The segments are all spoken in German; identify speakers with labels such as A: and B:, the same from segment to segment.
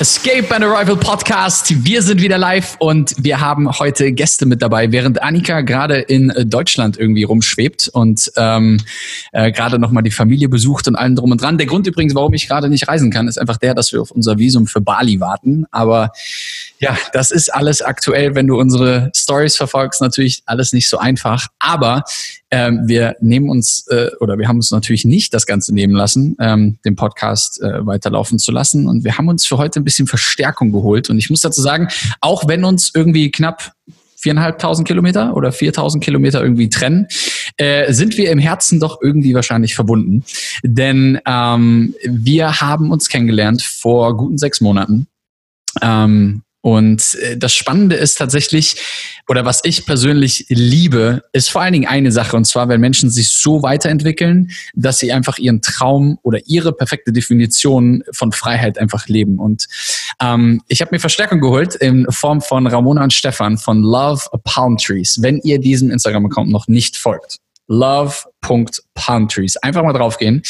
A: Escape and Arrival Podcast. Wir sind wieder live und wir haben heute Gäste mit dabei, während Annika gerade in äh, Deutschland irgendwie rumschwebt und ähm, äh, gerade nochmal die Familie besucht und allen drum und dran. Der Grund übrigens, warum ich gerade nicht reisen kann, ist einfach der, dass wir auf unser Visum für Bali warten. Aber ja, das ist alles aktuell, wenn du unsere Stories verfolgst, natürlich alles nicht so einfach. Aber ähm, wir nehmen uns äh, oder wir haben uns natürlich nicht das Ganze nehmen lassen, ähm, den Podcast äh, weiterlaufen zu lassen. Und wir haben uns für heute ein bisschen Verstärkung geholt. Und ich muss dazu sagen, auch wenn uns irgendwie knapp viereinhalbtausend Kilometer oder viertausend Kilometer irgendwie trennen, äh, sind wir im Herzen doch irgendwie wahrscheinlich verbunden. Denn ähm, wir haben uns kennengelernt vor guten sechs Monaten. Ähm, und äh, das Spannende ist tatsächlich, oder was ich persönlich liebe, ist vor allen Dingen eine Sache, und zwar, wenn Menschen sich so weiterentwickeln, dass sie einfach ihren Traum oder ihre perfekte Definition von Freiheit einfach leben. Und ähm, ich habe mir Verstärkung geholt in Form von Ramona und Stefan von Love Palm Trees, wenn ihr diesem Instagram-Account noch nicht folgt. Love.palmtrees. Einfach mal draufgehen.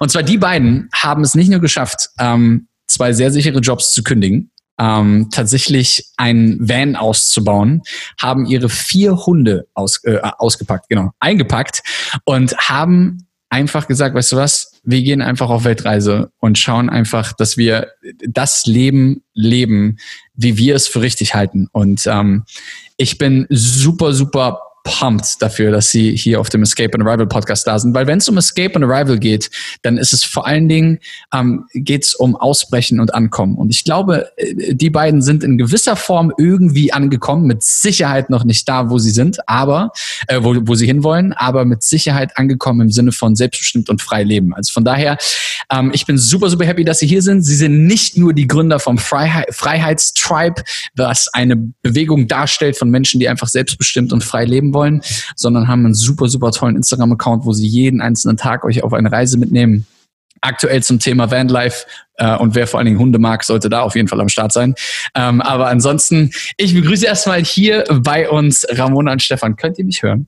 A: Und zwar die beiden haben es nicht nur geschafft, ähm, zwei sehr sichere Jobs zu kündigen, ähm, tatsächlich ein Van auszubauen, haben ihre vier Hunde aus, äh, ausgepackt, genau, eingepackt und haben einfach gesagt, weißt du was, wir gehen einfach auf Weltreise und schauen einfach, dass wir das Leben leben, wie wir es für richtig halten. Und ähm, ich bin super, super pumped dafür, dass sie hier auf dem Escape and Arrival Podcast da sind, weil wenn es um Escape and Arrival geht, dann ist es vor allen Dingen ähm, geht es um Ausbrechen und Ankommen. Und ich glaube, äh, die beiden sind in gewisser Form irgendwie angekommen, mit Sicherheit noch nicht da, wo sie sind, aber äh, wo, wo sie hinwollen, aber mit Sicherheit angekommen im Sinne von selbstbestimmt und frei leben. Also von daher, ähm, ich bin super, super happy, dass sie hier sind. Sie sind nicht nur die Gründer vom Freiheit, Freiheitstribe, was eine Bewegung darstellt von Menschen, die einfach selbstbestimmt und frei leben wollen, sondern haben einen super, super tollen Instagram-Account, wo sie jeden einzelnen Tag euch auf eine Reise mitnehmen. Aktuell zum Thema Vanlife äh, und wer vor allen Dingen Hunde mag, sollte da auf jeden Fall am Start sein. Ähm, aber ansonsten, ich begrüße erstmal hier bei uns Ramona und Stefan. Könnt ihr mich hören?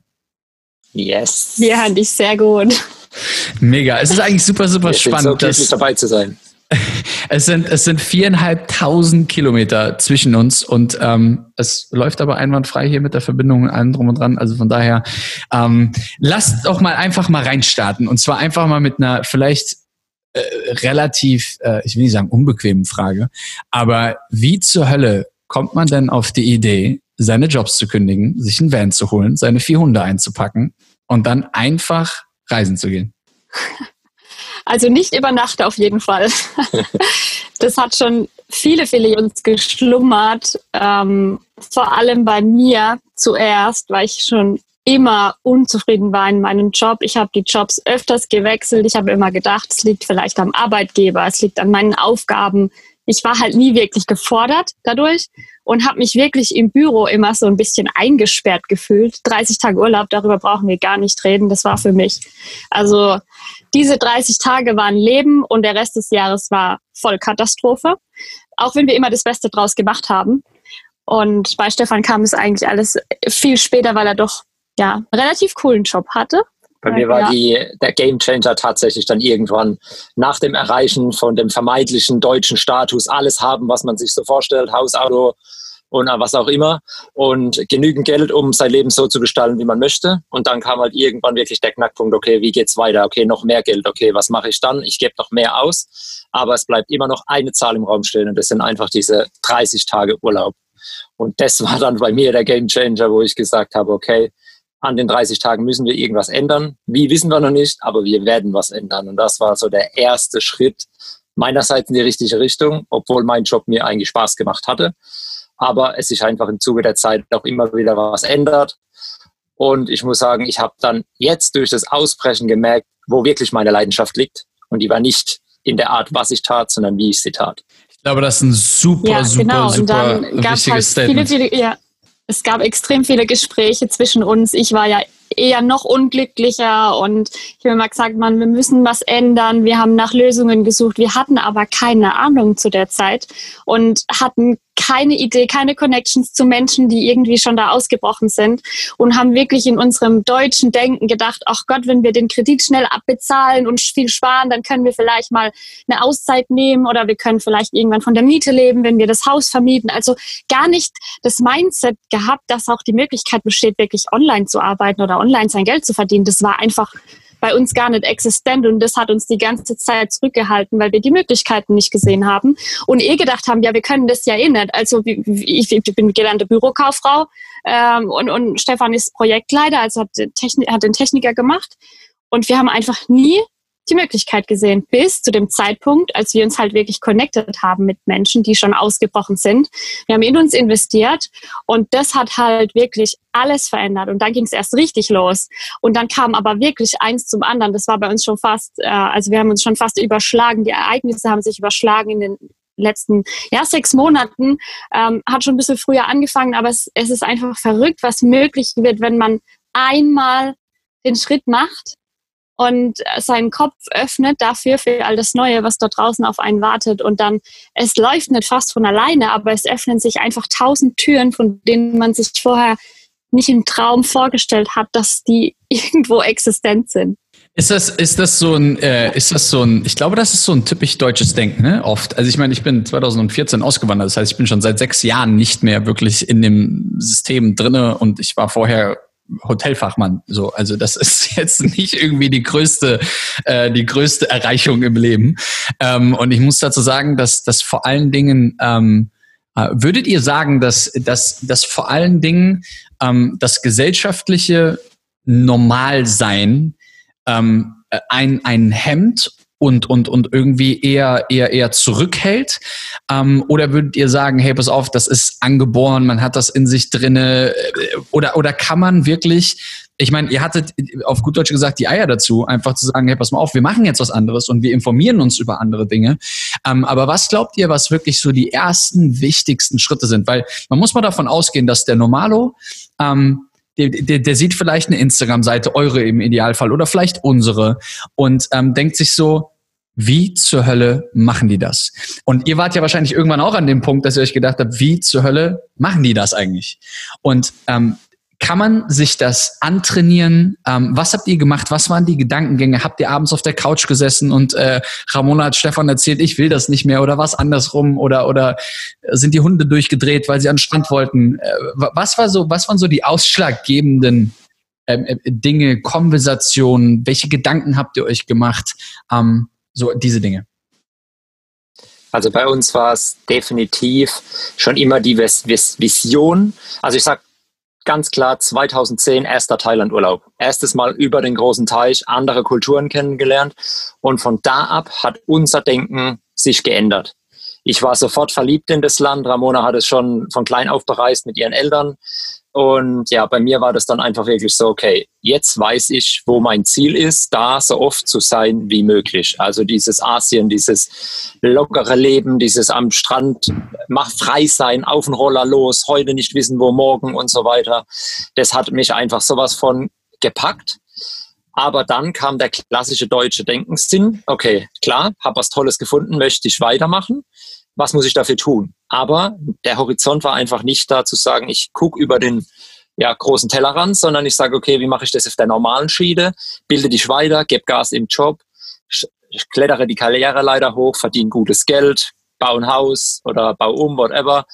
B: Yes.
C: Wir hören dich sehr gut.
A: Mega. Es ist eigentlich super, super
B: Ich bin
A: spannend.
B: so glücklich
A: dass-
B: dabei zu sein.
A: Es sind, es sind viereinhalbtausend Kilometer zwischen uns und ähm, es läuft aber einwandfrei hier mit der Verbindung und allem drum und dran. Also von daher, ähm, lasst doch mal einfach mal reinstarten und zwar einfach mal mit einer vielleicht äh, relativ, äh, ich will nicht sagen unbequemen Frage, aber wie zur Hölle kommt man denn auf die Idee, seine Jobs zu kündigen, sich einen Van zu holen, seine vier Hunde einzupacken und dann einfach reisen zu gehen?
C: Also nicht über Nacht auf jeden Fall. Das hat schon viele, viele Jahre geschlummert. Ähm, vor allem bei mir zuerst, weil ich schon immer unzufrieden war in meinem Job. Ich habe die Jobs öfters gewechselt. Ich habe immer gedacht, es liegt vielleicht am Arbeitgeber, es liegt an meinen Aufgaben. Ich war halt nie wirklich gefordert dadurch und habe mich wirklich im Büro immer so ein bisschen eingesperrt gefühlt. 30 Tage Urlaub, darüber brauchen wir gar nicht reden. Das war für mich. Also diese 30 Tage waren Leben und der Rest des Jahres war voll Katastrophe. Auch wenn wir immer das Beste draus gemacht haben. Und bei Stefan kam es eigentlich alles viel später, weil er doch ja einen relativ coolen Job hatte.
B: Bei mir war
C: Ja.
B: die, der Gamechanger tatsächlich dann irgendwann nach dem Erreichen von dem vermeintlichen deutschen Status alles haben, was man sich so vorstellt, Haus, Auto und was auch immer und genügend Geld, um sein Leben so zu gestalten, wie man möchte. Und dann kam halt irgendwann wirklich der Knackpunkt, okay, wie geht's weiter? Okay, noch mehr Geld, okay, was mache ich dann? Ich gebe noch mehr aus, aber es bleibt immer noch eine Zahl im Raum stehen und das sind einfach diese 30 Tage Urlaub. Und das war dann bei mir der Gamechanger, wo ich gesagt habe, okay, an den 30 Tagen müssen wir irgendwas ändern. Wie wissen wir noch nicht, aber wir werden was ändern. Und das war so der erste Schritt meinerseits in die richtige Richtung, obwohl mein Job mir eigentlich Spaß gemacht hatte. Aber es sich einfach im Zuge der Zeit auch immer wieder was ändert. Und ich muss sagen, ich habe dann jetzt durch das Ausbrechen gemerkt, wo wirklich meine Leidenschaft liegt. Und die war nicht in der Art, was ich tat, sondern wie ich sie tat.
A: Ich glaube, das ist ein super,
C: ja,
A: super,
C: genau.
A: super
C: und dann gab es
A: wichtiges
C: halt viele, viele, ja, es gab extrem viele Gespräche zwischen uns. Ich war ja eher noch unglücklicher und ich habe immer gesagt, man, wir müssen was ändern. Wir haben nach Lösungen gesucht. Wir hatten aber keine Ahnung zu der Zeit und hatten keine Idee, keine Connections zu Menschen, die irgendwie schon da ausgebrochen sind und haben wirklich in unserem deutschen Denken gedacht, ach Gott, wenn wir den Kredit schnell abbezahlen und viel sparen, dann können wir vielleicht mal eine Auszeit nehmen oder wir können vielleicht irgendwann von der Miete leben, wenn wir das Haus vermieten. Also gar nicht das Mindset gehabt, dass auch die Möglichkeit besteht, wirklich online zu arbeiten oder online sein Geld zu verdienen. Das war einfach bei uns gar nicht existent und das hat uns die ganze Zeit zurückgehalten, weil wir die Möglichkeiten nicht gesehen haben und eh gedacht haben, ja, wir können das ja eh nicht. Also ich, ich bin gelernte Bürokauffrau ähm, und, und Stefan ist Projektleiter, also hat, Techni hat den Techniker gemacht und wir haben einfach nie die Möglichkeit gesehen, bis zu dem Zeitpunkt, als wir uns halt wirklich connected haben mit Menschen, die schon ausgebrochen sind. Wir haben in uns investiert und das hat halt wirklich alles verändert und dann ging es erst richtig los und dann kam aber wirklich eins zum anderen. Das war bei uns schon fast, äh, also wir haben uns schon fast überschlagen. Die Ereignisse haben sich überschlagen in den letzten ja, sechs Monaten. Ähm, hat schon ein bisschen früher angefangen, aber es, es ist einfach verrückt, was möglich wird, wenn man einmal den Schritt macht und seinen Kopf öffnet dafür für all das Neue, was dort draußen auf einen wartet. Und dann, es läuft nicht fast von alleine, aber es öffnen sich einfach tausend Türen, von denen man sich vorher nicht im Traum vorgestellt hat, dass die irgendwo existent sind.
A: Ist das, ist das so ein, äh, ist das so ein, ich glaube, das ist so ein typisch deutsches Denken, ne? Oft. Also ich meine, ich bin 2014 ausgewandert, das heißt, ich bin schon seit sechs Jahren nicht mehr wirklich in dem System drinne und ich war vorher Hotelfachmann. So, also das ist jetzt nicht irgendwie die größte, äh, die größte Erreichung im Leben. Ähm, und ich muss dazu sagen, dass das vor allen Dingen ähm, äh, würdet ihr sagen, dass, dass, dass vor allen Dingen ähm, das gesellschaftliche Normalsein ähm, ein, ein Hemd und, und, und irgendwie eher, eher, eher zurückhält? Ähm, oder würdet ihr sagen, hey, pass auf, das ist angeboren, man hat das in sich drinne? Äh, oder, oder kann man wirklich, ich meine, ihr hattet auf gut Deutsch gesagt die Eier dazu, einfach zu sagen, hey, pass mal auf, wir machen jetzt was anderes und wir informieren uns über andere Dinge. Ähm, aber was glaubt ihr, was wirklich so die ersten wichtigsten Schritte sind? Weil man muss mal davon ausgehen, dass der Normalo, ähm, der, der, der sieht vielleicht eine Instagram-Seite, eure im Idealfall oder vielleicht unsere und ähm, denkt sich so, wie zur Hölle machen die das? Und ihr wart ja wahrscheinlich irgendwann auch an dem Punkt, dass ihr euch gedacht habt, wie zur Hölle machen die das eigentlich? Und ähm, kann man sich das antrainieren? Ähm, was habt ihr gemacht? Was waren die Gedankengänge? Habt ihr abends auf der Couch gesessen und äh, Ramona hat Stefan erzählt, ich will das nicht mehr oder was andersrum oder oder sind die Hunde durchgedreht, weil sie an den Strand wollten? Äh, was war so, was waren so die ausschlaggebenden ähm, äh, Dinge, Konversationen? Welche Gedanken habt ihr euch gemacht? Ähm, so diese Dinge.
B: Also bei uns war es definitiv schon immer die Vision. Also ich sage ganz klar 2010 erster Thailand-Urlaub. Erstes Mal über den großen Teich, andere Kulturen kennengelernt. Und von da ab hat unser Denken sich geändert. Ich war sofort verliebt in das Land. Ramona hat es schon von klein auf bereist mit ihren Eltern. Und ja, bei mir war das dann einfach wirklich so, okay, jetzt weiß ich, wo mein Ziel ist, da so oft zu sein wie möglich. Also dieses Asien, dieses lockere Leben, dieses am Strand, mach frei sein, auf den Roller los, heute nicht wissen, wo morgen und so weiter. Das hat mich einfach sowas von gepackt. Aber dann kam der klassische deutsche Denkenssinn. Okay, klar, habe was Tolles gefunden, möchte ich weitermachen was muss ich dafür tun? Aber der Horizont war einfach nicht da zu sagen, ich gucke über den ja, großen Tellerrand, sondern ich sage, okay, wie mache ich das auf der normalen Schiene? Bilde dich weiter, gib Gas im Job, klettere die Karriereleiter hoch, verdiene gutes Geld, baue ein Haus oder bau um, whatever,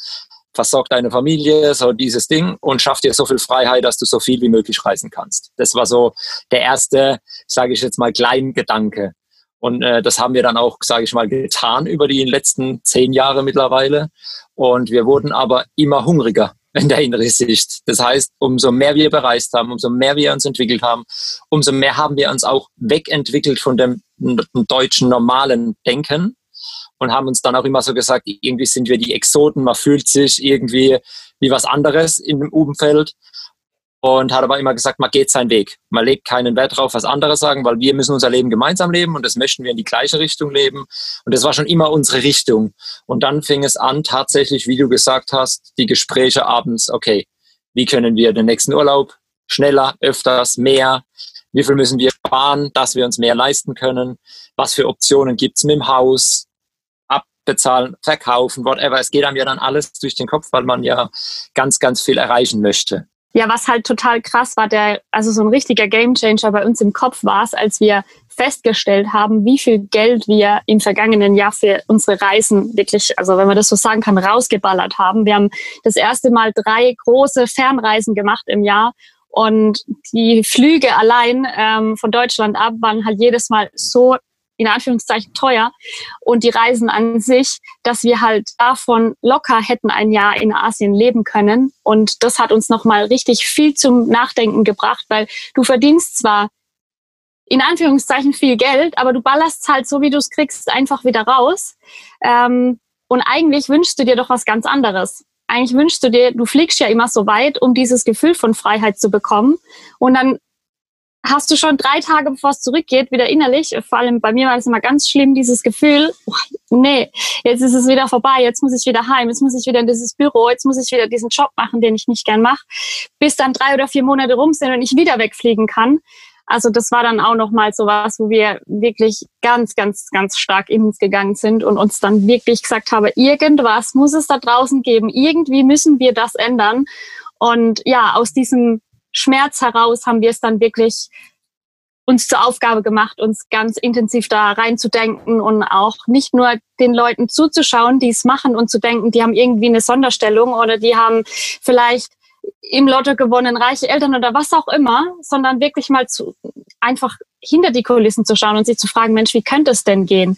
B: versorg deine Familie, so dieses Ding und schaff dir so viel Freiheit, dass du so viel wie möglich reisen kannst. Das war so der erste, sage ich jetzt mal, kleinen Gedanke. Und äh, das haben wir dann auch, sage ich mal, getan über die letzten zehn Jahre mittlerweile. Und wir wurden aber immer hungriger in der Hinsicht. Das heißt, umso mehr wir bereist haben, umso mehr wir uns entwickelt haben, umso mehr haben wir uns auch wegentwickelt von dem, dem deutschen normalen Denken und haben uns dann auch immer so gesagt, irgendwie sind wir die Exoten, man fühlt sich irgendwie wie was anderes in dem Umfeld und hat aber immer gesagt, man geht seinen Weg. Man legt keinen Wert drauf, was andere sagen, weil wir müssen unser Leben gemeinsam leben und das möchten wir in die gleiche Richtung leben. Und das war schon immer unsere Richtung. Und dann fing es an, tatsächlich, wie du gesagt hast, die Gespräche abends, okay, wie können wir den nächsten Urlaub schneller, öfters, mehr? Wie viel müssen wir sparen, dass wir uns mehr leisten können? Was für Optionen gibt's mit dem Haus? Abbezahlen, verkaufen, whatever. Es geht einem ja dann alles durch den Kopf, weil man ja ganz, ganz viel erreichen möchte.
C: Ja, was halt total krass war, der, also so ein richtiger Gamechanger bei uns im Kopf war es, als wir festgestellt haben, wie viel Geld wir im vergangenen Jahr für unsere Reisen wirklich, also wenn man das so sagen kann, rausgeballert haben. Wir haben das erste Mal drei große Fernreisen gemacht im Jahr und die Flüge allein ähm, von Deutschland ab waren halt jedes Mal so in Anführungszeichen teuer und die Reisen an sich, dass wir halt davon locker hätten ein Jahr in Asien leben können. Und das hat uns nochmal richtig viel zum Nachdenken gebracht, weil du verdienst zwar in Anführungszeichen viel Geld, aber du ballerst halt so, wie du es kriegst, einfach wieder raus. Ähm, und eigentlich wünschst du dir doch was ganz anderes. Eigentlich wünschst du dir, du fliegst ja immer so weit, um dieses Gefühl von Freiheit zu bekommen. Und dann hast du schon drei Tage, bevor es zurückgeht, wieder innerlich, vor allem bei mir war es immer ganz schlimm, dieses Gefühl, oh, nee, jetzt ist es wieder vorbei, jetzt muss ich wieder heim, jetzt muss ich wieder in dieses Büro, jetzt muss ich wieder diesen Job machen, den ich nicht gern mache, bis dann drei oder vier Monate rum sind und ich wieder wegfliegen kann. Also das war dann auch nochmal so was, wo wir wirklich ganz, ganz, ganz stark in uns gegangen sind und uns dann wirklich gesagt haben, irgendwas muss es da draußen geben, irgendwie müssen wir das ändern. Und ja, aus diesem Schmerz heraus haben wir es dann wirklich uns zur Aufgabe gemacht, uns ganz intensiv da reinzudenken und auch nicht nur den Leuten zuzuschauen, die es machen und zu denken, die haben irgendwie eine Sonderstellung oder die haben vielleicht im Lotto gewonnen, reiche Eltern oder was auch immer, sondern wirklich mal zu, einfach hinter die Kulissen zu schauen und sich zu fragen, Mensch, wie könnte es denn gehen?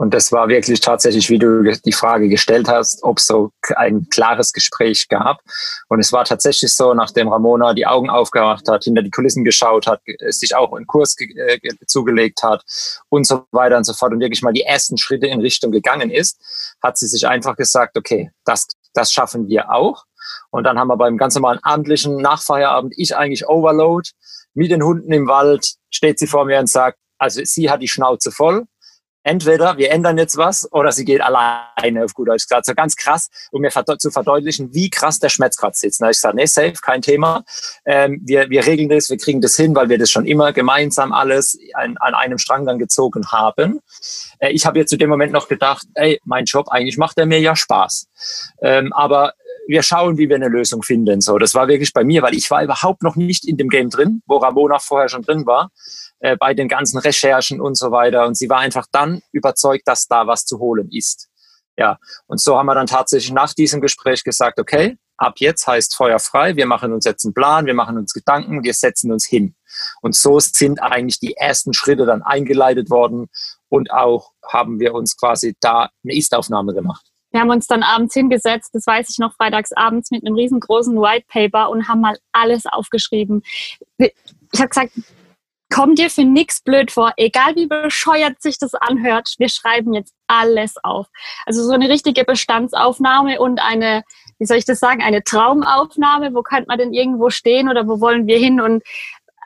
B: Und das war wirklich tatsächlich, wie du die Frage gestellt hast, ob so ein klares Gespräch gab. Und es war tatsächlich so, nachdem Ramona die Augen aufgemacht hat, hinter die Kulissen geschaut hat, sich auch einen Kurs äh, zugelegt hat und so weiter und so fort und wirklich mal die ersten Schritte in Richtung gegangen ist, hat sie sich einfach gesagt, okay, das, das schaffen wir auch. Und dann haben wir beim ganz normalen abendlichen Nachfeierabend, ich eigentlich Overload, mit den Hunden im Wald, steht sie vor mir und sagt, also sie hat die Schnauze voll, entweder wir ändern jetzt was oder sie geht alleine, auf gut Deutsch gesagt. So ganz krass, um mir zu verdeutlichen, wie krass der Schmerz gerade sitzt. Da ich gesagt, nee, safe, kein Thema. Ähm, wir, wir regeln das, wir kriegen das hin, weil wir das schon immer gemeinsam alles an, an einem Strang dann gezogen haben. Äh, ich habe jetzt zu dem Moment noch gedacht, ey, mein Job, eigentlich macht er mir ja Spaß. Ähm, aber wir schauen, wie wir eine Lösung finden. So, das war wirklich bei mir, weil ich war überhaupt noch nicht in dem Game drin, wo Ramona vorher schon drin war äh, bei den ganzen Recherchen und so weiter. Und sie war einfach dann überzeugt, dass da was zu holen ist. Ja, und so haben wir dann tatsächlich nach diesem Gespräch gesagt, okay, ab jetzt heißt Feuer frei, wir machen uns jetzt einen Plan, wir machen uns Gedanken, wir setzen uns hin. Und so sind eigentlich die ersten Schritte dann eingeleitet worden und auch haben wir uns quasi da eine Ist-Aufnahme gemacht.
C: Wir haben uns dann abends hingesetzt, das weiß ich noch, freitags abends mit einem riesengroßen White Paper und haben mal alles aufgeschrieben. Ich habe gesagt, komm dir für nichts blöd vor, egal wie bescheuert sich das anhört, wir schreiben jetzt alles auf. Also so eine richtige Bestandsaufnahme und eine, wie soll ich das sagen, eine Traumaufnahme, wo könnte man denn irgendwo stehen oder wo wollen wir hin und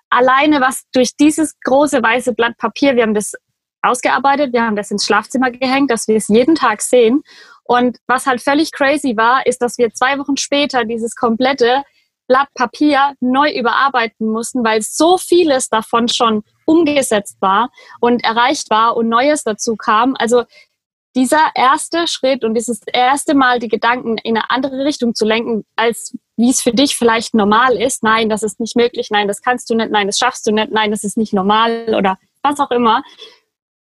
C: alleine was durch dieses große weiße Blatt Papier, wir haben das ausgearbeitet, wir haben das ins Schlafzimmer gehängt, dass wir es jeden Tag sehen. Und was halt völlig crazy war, ist, dass wir zwei Wochen später dieses komplette Blatt Papier neu überarbeiten mussten, weil so vieles davon schon umgesetzt war und erreicht war und Neues dazu kam. Also dieser erste Schritt und dieses erste Mal die Gedanken in eine andere Richtung zu lenken, als wie es für dich vielleicht normal ist. Nein, das ist nicht möglich. Nein, das kannst du nicht. Nein, das schaffst du nicht. Nein, das ist nicht normal oder was auch immer.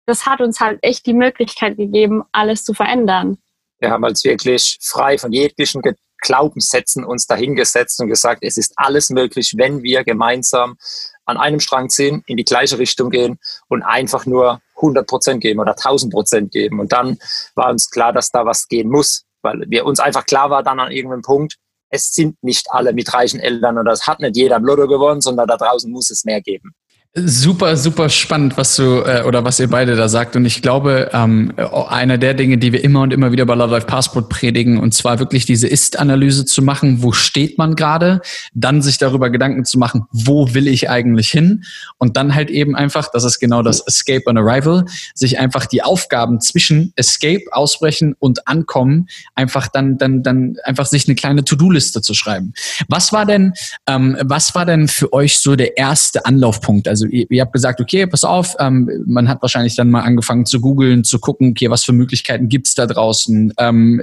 C: Das hat uns halt echt die Möglichkeit gegeben, alles zu verändern.
B: Wir haben uns wirklich frei von jeglichen Glaubenssätzen uns dahingesetzt und gesagt, es ist alles möglich, wenn wir gemeinsam an einem Strang ziehen, in die gleiche Richtung gehen und einfach nur 100 Prozent geben oder 1000 Prozent geben. Und dann war uns klar, dass da was gehen muss, weil wir uns einfach klar war dann an irgendeinem Punkt, es sind nicht alle mit reichen Eltern oder es hat nicht jeder im Lotto gewonnen, sondern da draußen muss es mehr geben.
A: Super, super spannend, was du äh, oder was ihr beide da sagt. Und ich glaube, ähm, einer der Dinge, die wir immer und immer wieder bei Love Life Passport predigen, und zwar wirklich diese Ist-Analyse zu machen, wo steht man gerade, dann sich darüber Gedanken zu machen, wo will ich eigentlich hin? Und dann halt eben einfach, das ist genau das Escape on Arrival, sich einfach die Aufgaben zwischen Escape, Ausbrechen und Ankommen einfach dann, dann, dann einfach sich eine kleine To-Do-Liste zu schreiben. Was war denn, ähm, was war denn für euch so der erste Anlaufpunkt? Also ihr, ihr habt gesagt, okay, pass auf, ähm, man hat wahrscheinlich dann mal angefangen zu googeln, zu gucken, okay, was für Möglichkeiten gibt's da draußen. Ähm,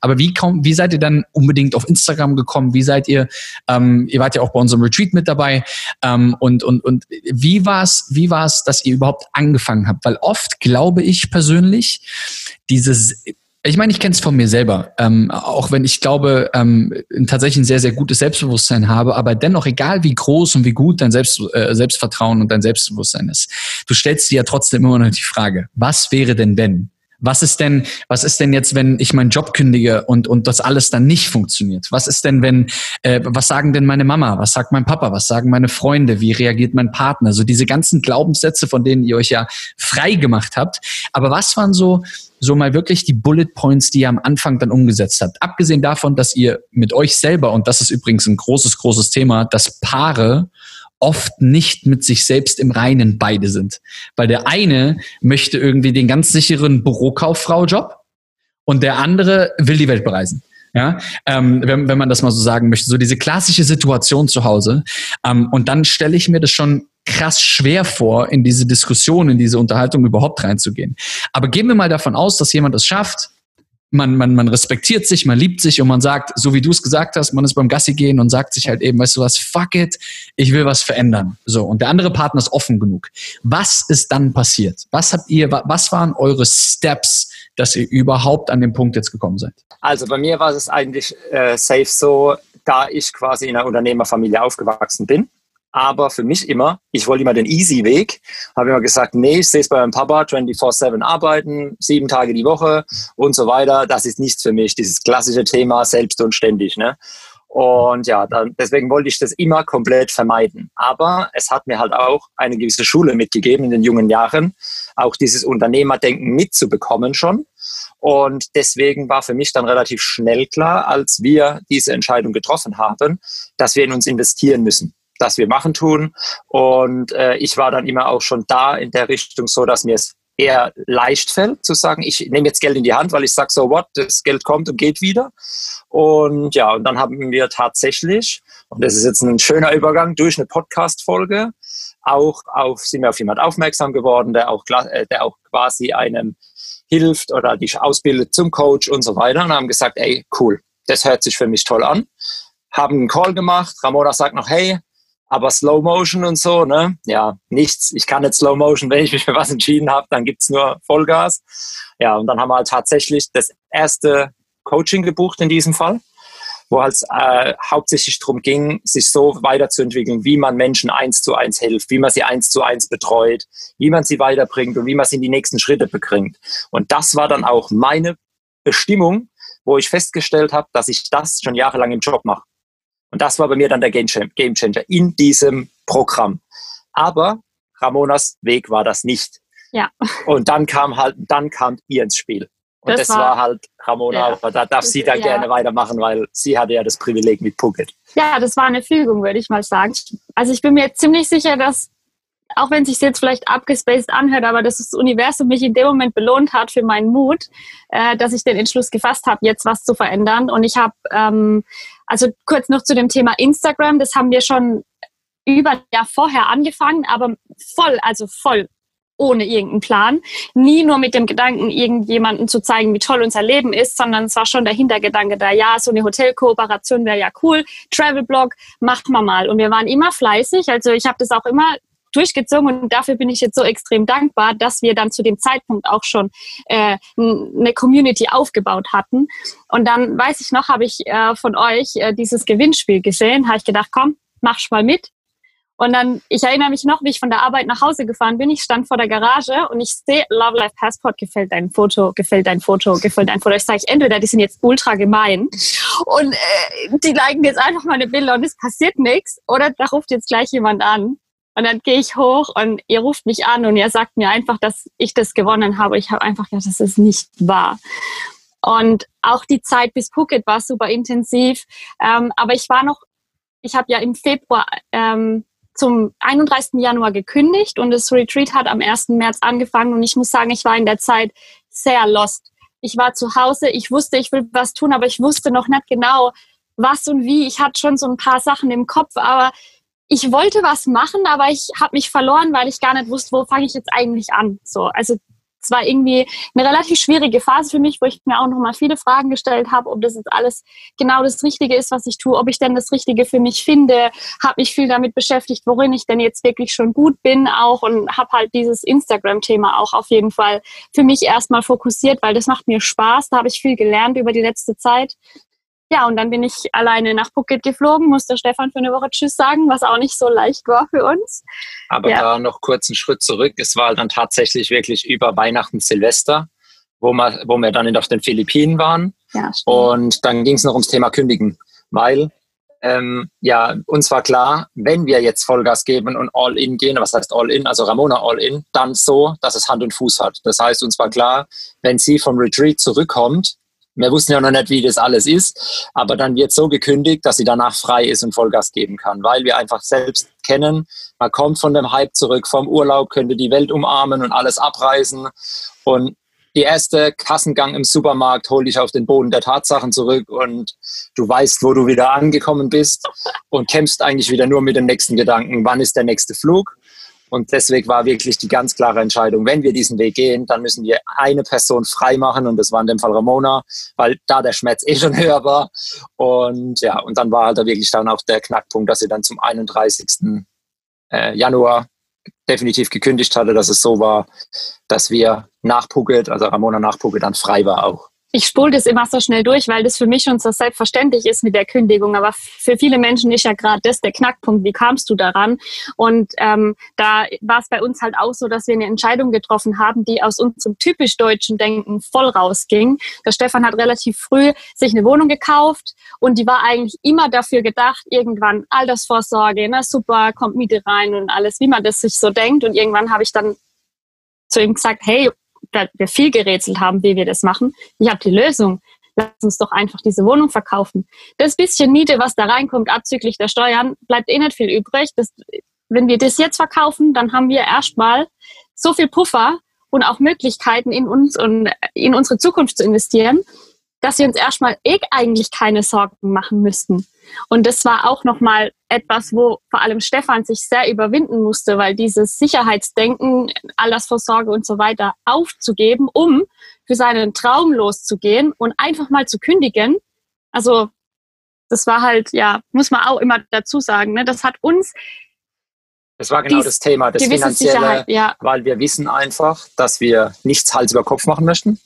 A: aber wie, kaum, wie seid ihr dann unbedingt auf Instagram gekommen? Wie seid ihr, ähm, ihr wart ja auch bei unserem Retreat mit dabei ähm, und, und, und wie war's, wie war's, dass ihr überhaupt angefangen habt? Weil oft glaube ich persönlich, dieses ich meine, ich kenne es von mir selber, ähm, auch wenn ich glaube, ähm, tatsächlich ein sehr, sehr gutes Selbstbewusstsein habe, aber dennoch, egal wie groß und wie gut dein Selbst, äh, Selbstvertrauen und dein Selbstbewusstsein ist, du stellst dir ja trotzdem immer noch die Frage, was wäre denn wenn? Was ist denn, was ist denn jetzt, wenn ich meinen Job kündige und, und das alles dann nicht funktioniert? Was ist denn, wenn, äh, was sagen denn meine Mama? Was sagt mein Papa? Was sagen meine Freunde? Wie reagiert mein Partner? So diese ganzen Glaubenssätze, von denen ihr euch ja frei gemacht habt. Aber was waren so, so mal wirklich die Bullet Points, die ihr am Anfang dann umgesetzt habt? Abgesehen davon, dass ihr mit euch selber, und das ist übrigens ein großes, großes Thema, dass Paare oft nicht mit sich selbst im Reinen beide sind. Weil der eine möchte irgendwie den ganz sicheren Bürokauffrau-Job und der andere will die Welt bereisen. Ja, ähm, wenn, wenn man das mal so sagen möchte, so diese klassische Situation zu Hause. Ähm, und dann stelle ich mir das schon krass schwer vor, in diese Diskussion, in diese Unterhaltung überhaupt reinzugehen. Aber gehen wir mal davon aus, dass jemand es schafft, man, man, man respektiert sich, man liebt sich und man sagt, so wie du es gesagt hast, man ist beim Gassi gehen und sagt sich halt eben, weißt du was, fuck it, ich will was verändern. So. Und der andere Partner ist offen genug. Was ist dann passiert? Was habt ihr, was waren eure Steps, dass ihr überhaupt an den Punkt jetzt gekommen seid?
B: Also bei mir war es eigentlich äh, safe so, da ich quasi in einer Unternehmerfamilie aufgewachsen bin, aber für mich immer, ich wollte immer den easy Weg, habe immer gesagt, nee, ich sehe es bei meinem Papa 24-7 arbeiten, sieben Tage die Woche und so weiter. Das ist nichts für mich, dieses klassische Thema selbst und ständig. Ne? Und ja, dann, deswegen wollte ich das immer komplett vermeiden. Aber es hat mir halt auch eine gewisse Schule mitgegeben in den jungen Jahren, auch dieses Unternehmerdenken mitzubekommen schon. Und deswegen war für mich dann relativ schnell klar, als wir diese Entscheidung getroffen haben, dass wir in uns investieren müssen das wir machen tun. Und äh, ich war dann immer auch schon da in der Richtung so, dass mir es eher leicht fällt zu sagen, ich nehme jetzt Geld in die Hand, weil ich sage, so what, das Geld kommt und geht wieder. Und ja, und dann haben wir tatsächlich, und das ist jetzt ein schöner Übergang, durch eine Podcast-Folge auch auf, sind wir auf jemand aufmerksam geworden, der auch, äh, der auch quasi einem hilft oder dich ausbildet zum Coach und so weiter und haben gesagt, ey, cool, das hört sich für mich toll an. Haben einen Call gemacht. Ramona sagt noch, hey, aber Slow Motion und so, ne? Ja, nichts. Ich kann nicht Slow Motion. Wenn ich mich für was entschieden habe, dann gibt's nur Vollgas. Ja, und dann haben wir halt tatsächlich das erste Coaching gebucht in diesem Fall, wo halt äh, hauptsächlich darum ging, sich so weiterzuentwickeln, wie man Menschen eins zu eins hilft, wie man sie eins zu eins betreut, wie man sie weiterbringt und wie man sie in die nächsten Schritte bringt. Und das war dann auch meine Bestimmung, wo ich festgestellt habe, dass ich das schon jahrelang im Job mache. Und das war bei mir dann der Game Changer in diesem Programm. Aber Ramonas Weg war das nicht.
C: Ja.
B: Und dann kam halt, dann kam ihr ins Spiel. Und das, das war, war, halt Ramona, ja. da darf sie dann ja. gerne weitermachen, weil sie hatte ja das Privileg mit Phuket.
C: Ja, das war eine Fügung, würde ich mal sagen. Also ich bin mir ziemlich sicher, dass auch wenn es sich jetzt vielleicht abgespaced anhört, aber dass das Universum mich in dem Moment belohnt hat für meinen Mut, äh, dass ich den Entschluss gefasst habe, jetzt was zu verändern. Und ich habe, ähm, also kurz noch zu dem Thema Instagram, das haben wir schon über ein Jahr vorher angefangen, aber voll, also voll ohne irgendeinen Plan. Nie nur mit dem Gedanken, irgendjemanden zu zeigen, wie toll unser Leben ist, sondern es war schon der Hintergedanke da, ja, so eine Hotelkooperation wäre ja cool, Travelblog, machen wir mal. Und wir waren immer fleißig, also ich habe das auch immer durchgezogen und dafür bin ich jetzt so extrem dankbar, dass wir dann zu dem Zeitpunkt auch schon äh, eine Community aufgebaut hatten. Und dann weiß ich noch, habe ich äh, von euch äh, dieses Gewinnspiel gesehen, habe ich gedacht, komm, mach's mal mit. Und dann, ich erinnere mich noch, wie ich von der Arbeit nach Hause gefahren bin. Ich stand vor der Garage und ich sehe Love Life Passport, gefällt dein Foto, gefällt dein Foto, gefällt dein Foto. Ich sage, entweder die sind jetzt ultra gemein und äh, die liken jetzt einfach meine Bilder und es passiert nichts oder da ruft jetzt gleich jemand an Und dann gehe ich hoch und ihr ruft mich an und ihr sagt mir einfach, dass ich das gewonnen habe. Ich habe einfach gedacht, das ist nicht wahr. Und auch die Zeit bis Phuket war super intensiv. Ähm, aber ich war noch, ich habe ja im Februar ähm, zum 31. Januar gekündigt und das Retreat hat am 1. März angefangen. Und ich muss sagen, ich war in der Zeit sehr lost. Ich war zu Hause, ich wusste, ich will was tun, aber ich wusste noch nicht genau, was und wie. Ich hatte schon so ein paar Sachen im Kopf, aber ich wollte was machen, aber ich habe mich verloren, weil ich gar nicht wusste, wo fange ich jetzt eigentlich an. So, also es war irgendwie eine relativ schwierige Phase für mich, wo ich mir auch noch mal viele Fragen gestellt habe, ob das jetzt alles genau das Richtige ist, was ich tue, ob ich denn das Richtige für mich finde. Habe mich viel damit beschäftigt, worin ich denn jetzt wirklich schon gut bin auch und habe halt dieses Instagram-Thema auch auf jeden Fall für mich erstmal fokussiert, weil das macht mir Spaß. Da habe ich viel gelernt über die letzte Zeit. Ja, und dann bin ich alleine nach Phuket geflogen, musste Stefan für eine Woche Tschüss sagen, was auch nicht so leicht war für uns.
B: Aber ja. da noch kurz einen Schritt zurück. Es war dann tatsächlich wirklich über Weihnachten, Silvester, wo wir, wo wir dann auf den Philippinen waren. Ja, stimmt. und dann ging es noch ums Thema Kündigen, weil ähm, ja, uns war klar, wenn wir jetzt Vollgas geben und All-In gehen, was heißt All-In, also Ramona All-In, dann so, dass es Hand und Fuß hat. Das heißt, uns war klar, wenn sie vom Retreat zurückkommt, wir wussten ja noch nicht, wie das alles ist, aber dann wird so gekündigt, dass sie danach frei ist und Vollgas geben kann, weil wir einfach selbst kennen, man kommt von dem Hype zurück, vom Urlaub, könnte die Welt umarmen und alles abreißen und die erste Kassengang im Supermarkt holt dich auf den Boden der Tatsachen zurück und du weißt, wo du wieder angekommen bist und kämpfst eigentlich wieder nur mit dem nächsten Gedanken, wann ist der nächste Flug und deswegen war wirklich die ganz klare Entscheidung, wenn wir diesen Weg gehen, dann müssen wir eine Person frei machen und das war in dem Fall Ramona, weil da der Schmerz eh schon höher war. Und ja, und dann war halt da wirklich dann auch der Knackpunkt, dass sie dann zum 31. Äh, Januar definitiv gekündigt hatte, dass es so war, dass wir nach Phuket, also Ramona nach Phuket dann frei war auch
C: ich spule das immer so schnell durch, weil das für mich schon so selbstverständlich ist mit der Kündigung. Aber für viele Menschen ist ja gerade das der Knackpunkt. Wie kamst du daran? Und ähm, da war es bei uns halt auch so, dass wir eine Entscheidung getroffen haben, die aus unserem typisch deutschen Denken voll rausging. Der Stefan hat relativ früh sich eine Wohnung gekauft und die war eigentlich immer dafür gedacht, irgendwann Altersvorsorge, na super, kommt Miete rein und alles, wie man das sich so denkt. Und irgendwann habe ich dann zu ihm gesagt, hey, da wir viel gerätselt haben, wie wir das machen. Ich habe die Lösung. Lass uns doch einfach diese Wohnung verkaufen. Das bisschen Miete, was da reinkommt, abzüglich der Steuern, bleibt eh nicht viel übrig. Das, wenn wir das jetzt verkaufen, dann haben wir erstmal so viel Puffer und auch Möglichkeiten in uns und in unsere Zukunft zu investieren, dass wir uns erstmal eh eigentlich keine Sorgen machen müssten. Und das war auch nochmal etwas, wo vor allem Stefan sich sehr überwinden musste, weil dieses Sicherheitsdenken, Altersvorsorge und so weiter aufzugeben, um für seinen Traum loszugehen und einfach mal zu kündigen. Also das war halt, ja, muss man auch immer dazu sagen, ne? das hat uns
B: das war genau dies, das Thema, das Finanzielle, ja. weil wir wissen einfach, dass wir nichts Hals über Kopf machen möchten,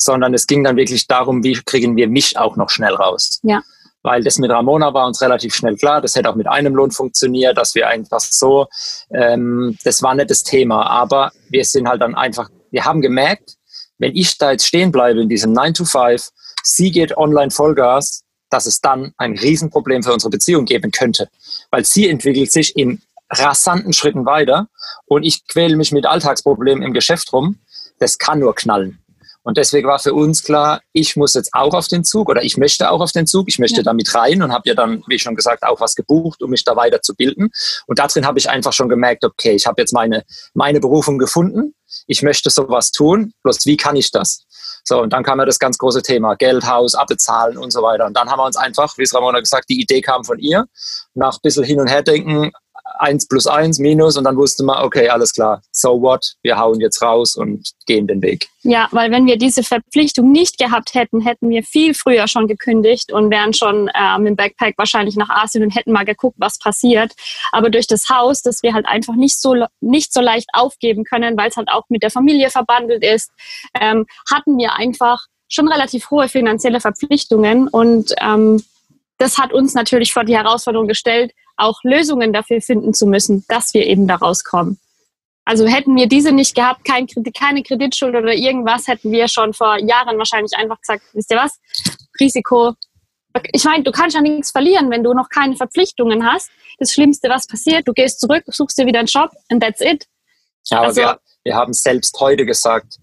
B: sondern es ging dann wirklich darum, wie kriegen wir mich auch noch schnell raus.
C: Ja
B: weil das mit Ramona war uns relativ schnell klar. Das hätte auch mit einem Lohn funktioniert, dass wir einfach so, ähm, das war nicht das Thema. Aber wir sind halt dann einfach, wir haben gemerkt, wenn ich da jetzt stehen bleibe in diesem 9 to 5, sie geht online Vollgas, dass es dann ein Riesenproblem für unsere Beziehung geben könnte. Weil sie entwickelt sich in rasanten Schritten weiter und ich quäle mich mit Alltagsproblemen im Geschäft rum. Das kann nur knallen. Und deswegen war für uns klar, ich muss jetzt auch auf den Zug oder ich möchte auch auf den Zug, ich möchte ja. da mit rein und habe ja dann, wie schon gesagt, auch was gebucht, um mich da weiter zu bilden. Und darin habe ich einfach schon gemerkt, okay, ich habe jetzt meine, meine Berufung gefunden, ich möchte sowas tun, bloß wie kann ich das? So, und dann kam ja das ganz große Thema, Geld, Haus, abbezahlen und so weiter. Und dann haben wir uns einfach, wie es Ramona gesagt, die Idee kam von ihr, nach ein bisschen hin und her denken, 1 plus 1 minus und dann wusste man, okay, alles klar, so what, wir hauen jetzt raus und gehen den Weg.
C: Ja, weil wenn wir diese Verpflichtung nicht gehabt hätten, hätten wir viel früher schon gekündigt und wären schon ähm, im Backpack wahrscheinlich nach Asien und hätten mal geguckt, was passiert. Aber durch das Haus, das wir halt einfach nicht so, nicht so leicht aufgeben können, weil es halt auch mit der Familie verbandelt ist, ähm, hatten wir einfach schon relativ hohe finanzielle Verpflichtungen und ähm, das hat uns natürlich vor die Herausforderung gestellt, auch Lösungen dafür finden zu müssen, dass wir eben da rauskommen. Also hätten wir diese nicht gehabt, kein Kredit, keine Kreditschuld oder irgendwas, hätten wir schon vor Jahren wahrscheinlich einfach gesagt, wisst ihr was, Risiko, ich meine, du kannst ja nichts verlieren, wenn du noch keine Verpflichtungen hast. Das Schlimmste, was passiert, du gehst zurück, suchst dir wieder einen Job and that's it.
B: Ja, aber also, wir, wir haben selbst heute gesagt,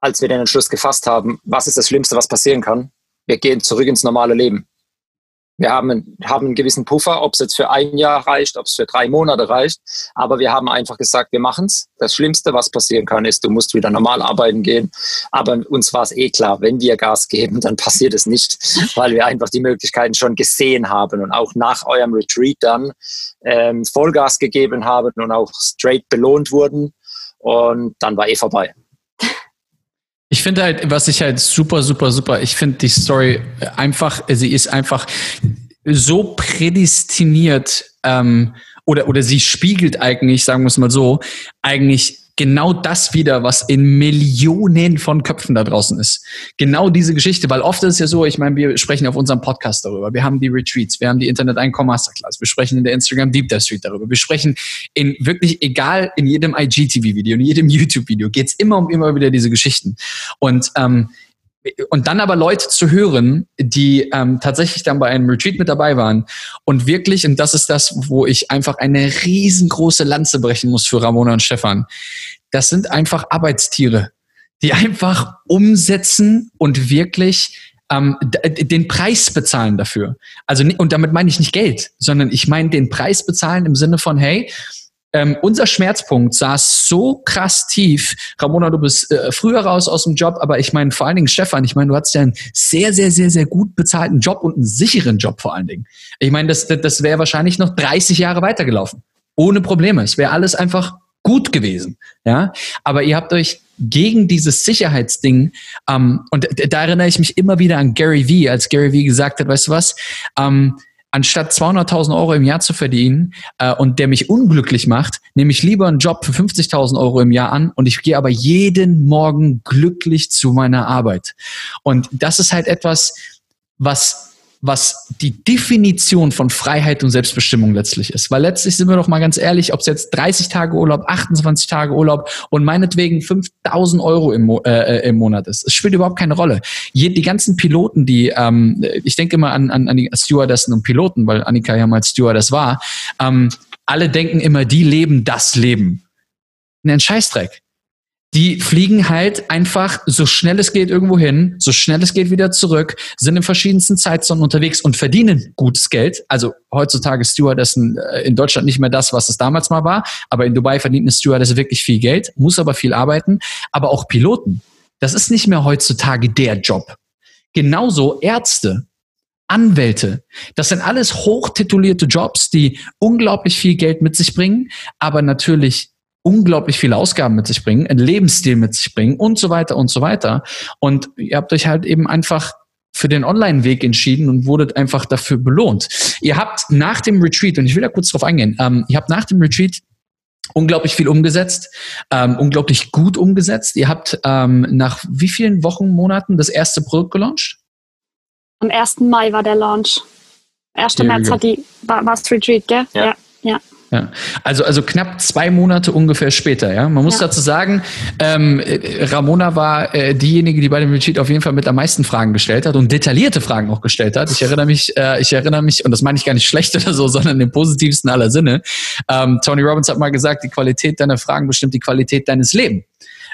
B: als wir den Entschluss gefasst haben, was ist das Schlimmste, was passieren kann? Wir gehen zurück ins normale Leben. Wir haben, haben einen gewissen Puffer, ob es jetzt für ein Jahr reicht, ob es für drei Monate reicht. Aber wir haben einfach gesagt, wir machen es. Das Schlimmste, was passieren kann, ist, du musst wieder normal arbeiten gehen. Aber uns war es eh klar, wenn wir Gas geben, dann passiert es nicht, weil wir einfach die Möglichkeiten schon gesehen haben und auch nach eurem Retreat dann ähm, Vollgas gegeben haben und auch straight belohnt wurden. Und dann war eh vorbei.
A: Ich finde halt, was ich halt super, super, super, ich finde die Story einfach, sie ist einfach so prädestiniert ähm, oder, oder sie spiegelt eigentlich, sagen wir es mal so, eigentlich genau das wieder, was in Millionen von Köpfen da draußen ist. Genau diese Geschichte, weil oft ist es ja so, ich meine, wir sprechen auf unserem Podcast darüber. Wir haben die Retreats, wir haben die Internet Einkommen Masterclass, wir sprechen in der Instagram Deep Dive Street darüber. Wir sprechen in wirklich egal in jedem IGTV-Video, in jedem YouTube-Video geht's immer um immer wieder diese Geschichten. Und ähm, und dann aber Leute zu hören, die ähm, tatsächlich dann bei einem Retreat mit dabei waren und wirklich, und das ist das, wo ich einfach eine riesengroße Lanze brechen muss für Ramona und Stefan, das sind einfach Arbeitstiere, die einfach umsetzen und wirklich ähm, den Preis bezahlen dafür. Also und damit meine ich nicht Geld, sondern ich meine den Preis bezahlen im Sinne von, hey, ähm, unser Schmerzpunkt saß so krass tief. Ramona, du bist äh, früher raus aus dem Job, aber ich meine vor allen Dingen Stefan, ich meine, du hattest ja einen sehr, sehr, sehr, sehr gut bezahlten Job und einen sicheren Job vor allen Dingen. Ich meine, das, das wäre wahrscheinlich noch 30 Jahre weitergelaufen. Ohne Probleme. Es wäre alles einfach gut gewesen. Ja, aber ihr habt euch gegen dieses Sicherheitsding ähm, und da erinnere ich mich immer wieder an Gary Vee, als Gary Vee gesagt hat, weißt du was? Ähm, anstatt 200.000 Euro im Jahr zu verdienen äh, und der mich unglücklich macht, nehme ich lieber einen Job für 50.000 Euro im Jahr an und ich gehe aber jeden Morgen glücklich zu meiner Arbeit. Und das ist halt etwas, was was die Definition von Freiheit und Selbstbestimmung letztlich ist. Weil letztlich sind wir doch mal ganz ehrlich, ob es jetzt 30 Tage Urlaub, 28 Tage Urlaub und meinetwegen 5000 Euro im, äh, im Monat ist. Es spielt überhaupt keine Rolle. Die ganzen Piloten, die, ähm, ich denke immer an, an, an die Stewardessen und Piloten, weil Annika ja mal Stewardess war, ähm, alle denken immer, die leben das Leben. Ein Scheißdreck die fliegen halt einfach so schnell es geht irgendwo hin, so schnell es geht wieder zurück, sind in verschiedensten Zeitzonen unterwegs und verdienen gutes Geld. Also heutzutage Stewardessen äh, in Deutschland nicht mehr das, was es damals mal war, aber in Dubai verdient eine Stewardess wirklich viel Geld, muss aber viel arbeiten. Aber auch Piloten, das ist nicht mehr heutzutage der Job. Genauso Ärzte, Anwälte. Das sind alles hochtitulierte Jobs, die unglaublich viel Geld mit sich bringen, aber natürlich unglaublich viele Ausgaben mit sich bringen, einen Lebensstil mit sich bringen und so weiter und so weiter. Und ihr habt euch halt eben einfach für den Online-Weg entschieden und wurdet einfach dafür belohnt. Ihr habt nach dem Retreat, und ich will da kurz drauf eingehen, ähm, ihr habt nach dem Retreat unglaublich viel umgesetzt, ähm, unglaublich gut umgesetzt. Ihr habt ähm, nach wie vielen Wochen, Monaten das erste Produkt gelauncht?
C: Am 1. Mai war der Launch. 1. März hat die, war, war das Retreat, gell?
B: Ja. ja.
C: ja.
A: Ja. Also, also knapp zwei Monate ungefähr später, ja. Man muss ja. dazu sagen, ähm, Ramona war äh, diejenige, die bei dem Retreat auf jeden Fall mit am meisten Fragen gestellt hat und detaillierte Fragen auch gestellt hat. Ich erinnere mich, äh, ich erinnere mich, und das meine ich gar nicht schlecht oder so, sondern im positivsten aller Sinne. Ähm, Tony Robbins hat mal gesagt, die Qualität deiner Fragen bestimmt die Qualität deines Lebens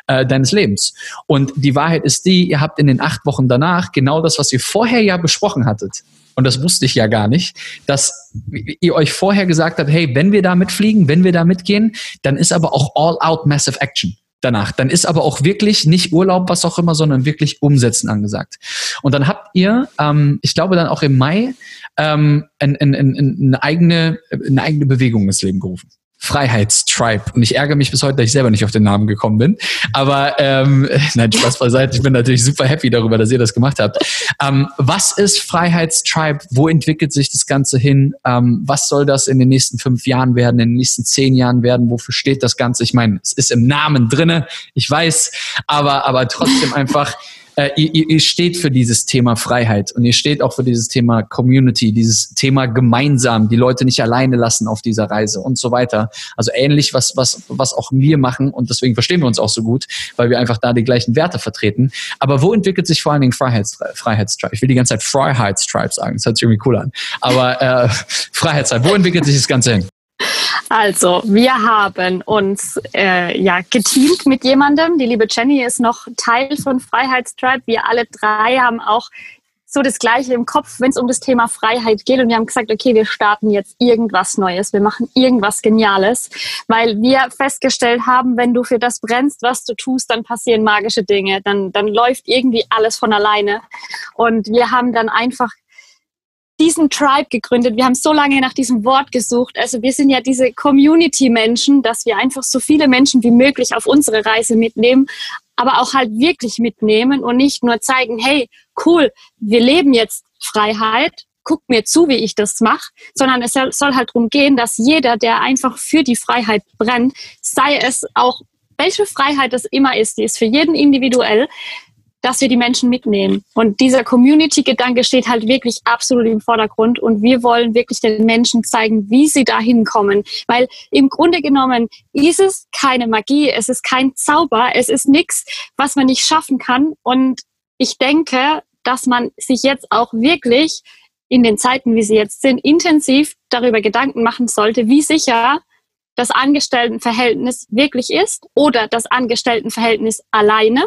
A: äh, deines Lebens. Und die Wahrheit ist die, ihr habt in den acht Wochen danach genau das, was ihr vorher ja besprochen hattet, und das wusste ich ja gar nicht, dass ihr euch vorher gesagt habt, hey, wenn wir da mitfliegen, wenn wir da mitgehen, dann ist aber auch All-Out Massive Action danach. Dann ist aber auch wirklich nicht Urlaub, was auch immer, sondern wirklich Umsetzen angesagt. Und dann habt ihr, ähm, ich glaube dann auch im Mai, ähm, ein, ein, ein, eine, eigene, eine eigene Bewegung ins Leben gerufen. Freiheitstribe. Und ich ärgere mich bis heute, dass ich selber nicht auf den Namen gekommen bin. Aber ähm, nein, Spaß beiseite. Ich bin natürlich super happy darüber, dass ihr das gemacht habt. Ähm, was ist Freiheitstribe? Wo entwickelt sich das Ganze hin? Ähm, was soll das in den nächsten fünf Jahren werden, in den nächsten zehn Jahren werden? Wofür steht das Ganze? Ich meine, es ist im Namen drinne, ich weiß, aber, aber trotzdem einfach äh, ihr, ihr steht für dieses Thema Freiheit und ihr steht auch für dieses Thema Community, dieses Thema gemeinsam, die Leute nicht alleine lassen auf dieser Reise und so weiter. Also ähnlich, was, was, was auch wir machen und deswegen verstehen wir uns auch so gut, weil wir einfach da die gleichen Werte vertreten. Aber wo entwickelt sich vor allen Dingen Freiheits, Freiheitstribe? Ich will die ganze Zeit Freiheitstribe sagen, das hört sich irgendwie cool an. Aber äh, Freiheitstribe, wo entwickelt sich das Ganze hin?
C: Also, wir haben uns äh, ja geteamt mit jemandem. Die liebe Jenny ist noch Teil von Freiheitstribe. Wir alle drei haben auch so das Gleiche im Kopf, wenn es um das Thema Freiheit geht. Und wir haben gesagt, okay, wir starten jetzt irgendwas Neues. Wir machen irgendwas Geniales, weil wir festgestellt haben, wenn du für das brennst, was du tust, dann passieren magische Dinge. Dann, dann läuft irgendwie alles von alleine. Und wir haben dann einfach diesen Tribe gegründet. Wir haben so lange nach diesem Wort gesucht. Also wir sind ja diese Community-Menschen, dass wir einfach so viele Menschen wie möglich auf unsere Reise mitnehmen, aber auch halt wirklich mitnehmen und nicht nur zeigen, hey, cool, wir leben jetzt Freiheit, guck mir zu, wie ich das mache, sondern es soll halt darum gehen, dass jeder, der einfach für die Freiheit brennt, sei es auch welche Freiheit das immer ist, die ist für jeden individuell, dass wir die Menschen mitnehmen. Und dieser Community-Gedanke steht halt wirklich absolut im Vordergrund. Und wir wollen wirklich den Menschen zeigen, wie sie da hinkommen. Weil im Grunde genommen ist es keine Magie, es ist kein Zauber, es ist nichts, was man nicht schaffen kann. Und ich denke, dass man sich jetzt auch wirklich in den Zeiten, wie sie jetzt sind, intensiv darüber Gedanken machen sollte, wie sicher das Angestelltenverhältnis wirklich ist oder das Angestelltenverhältnis alleine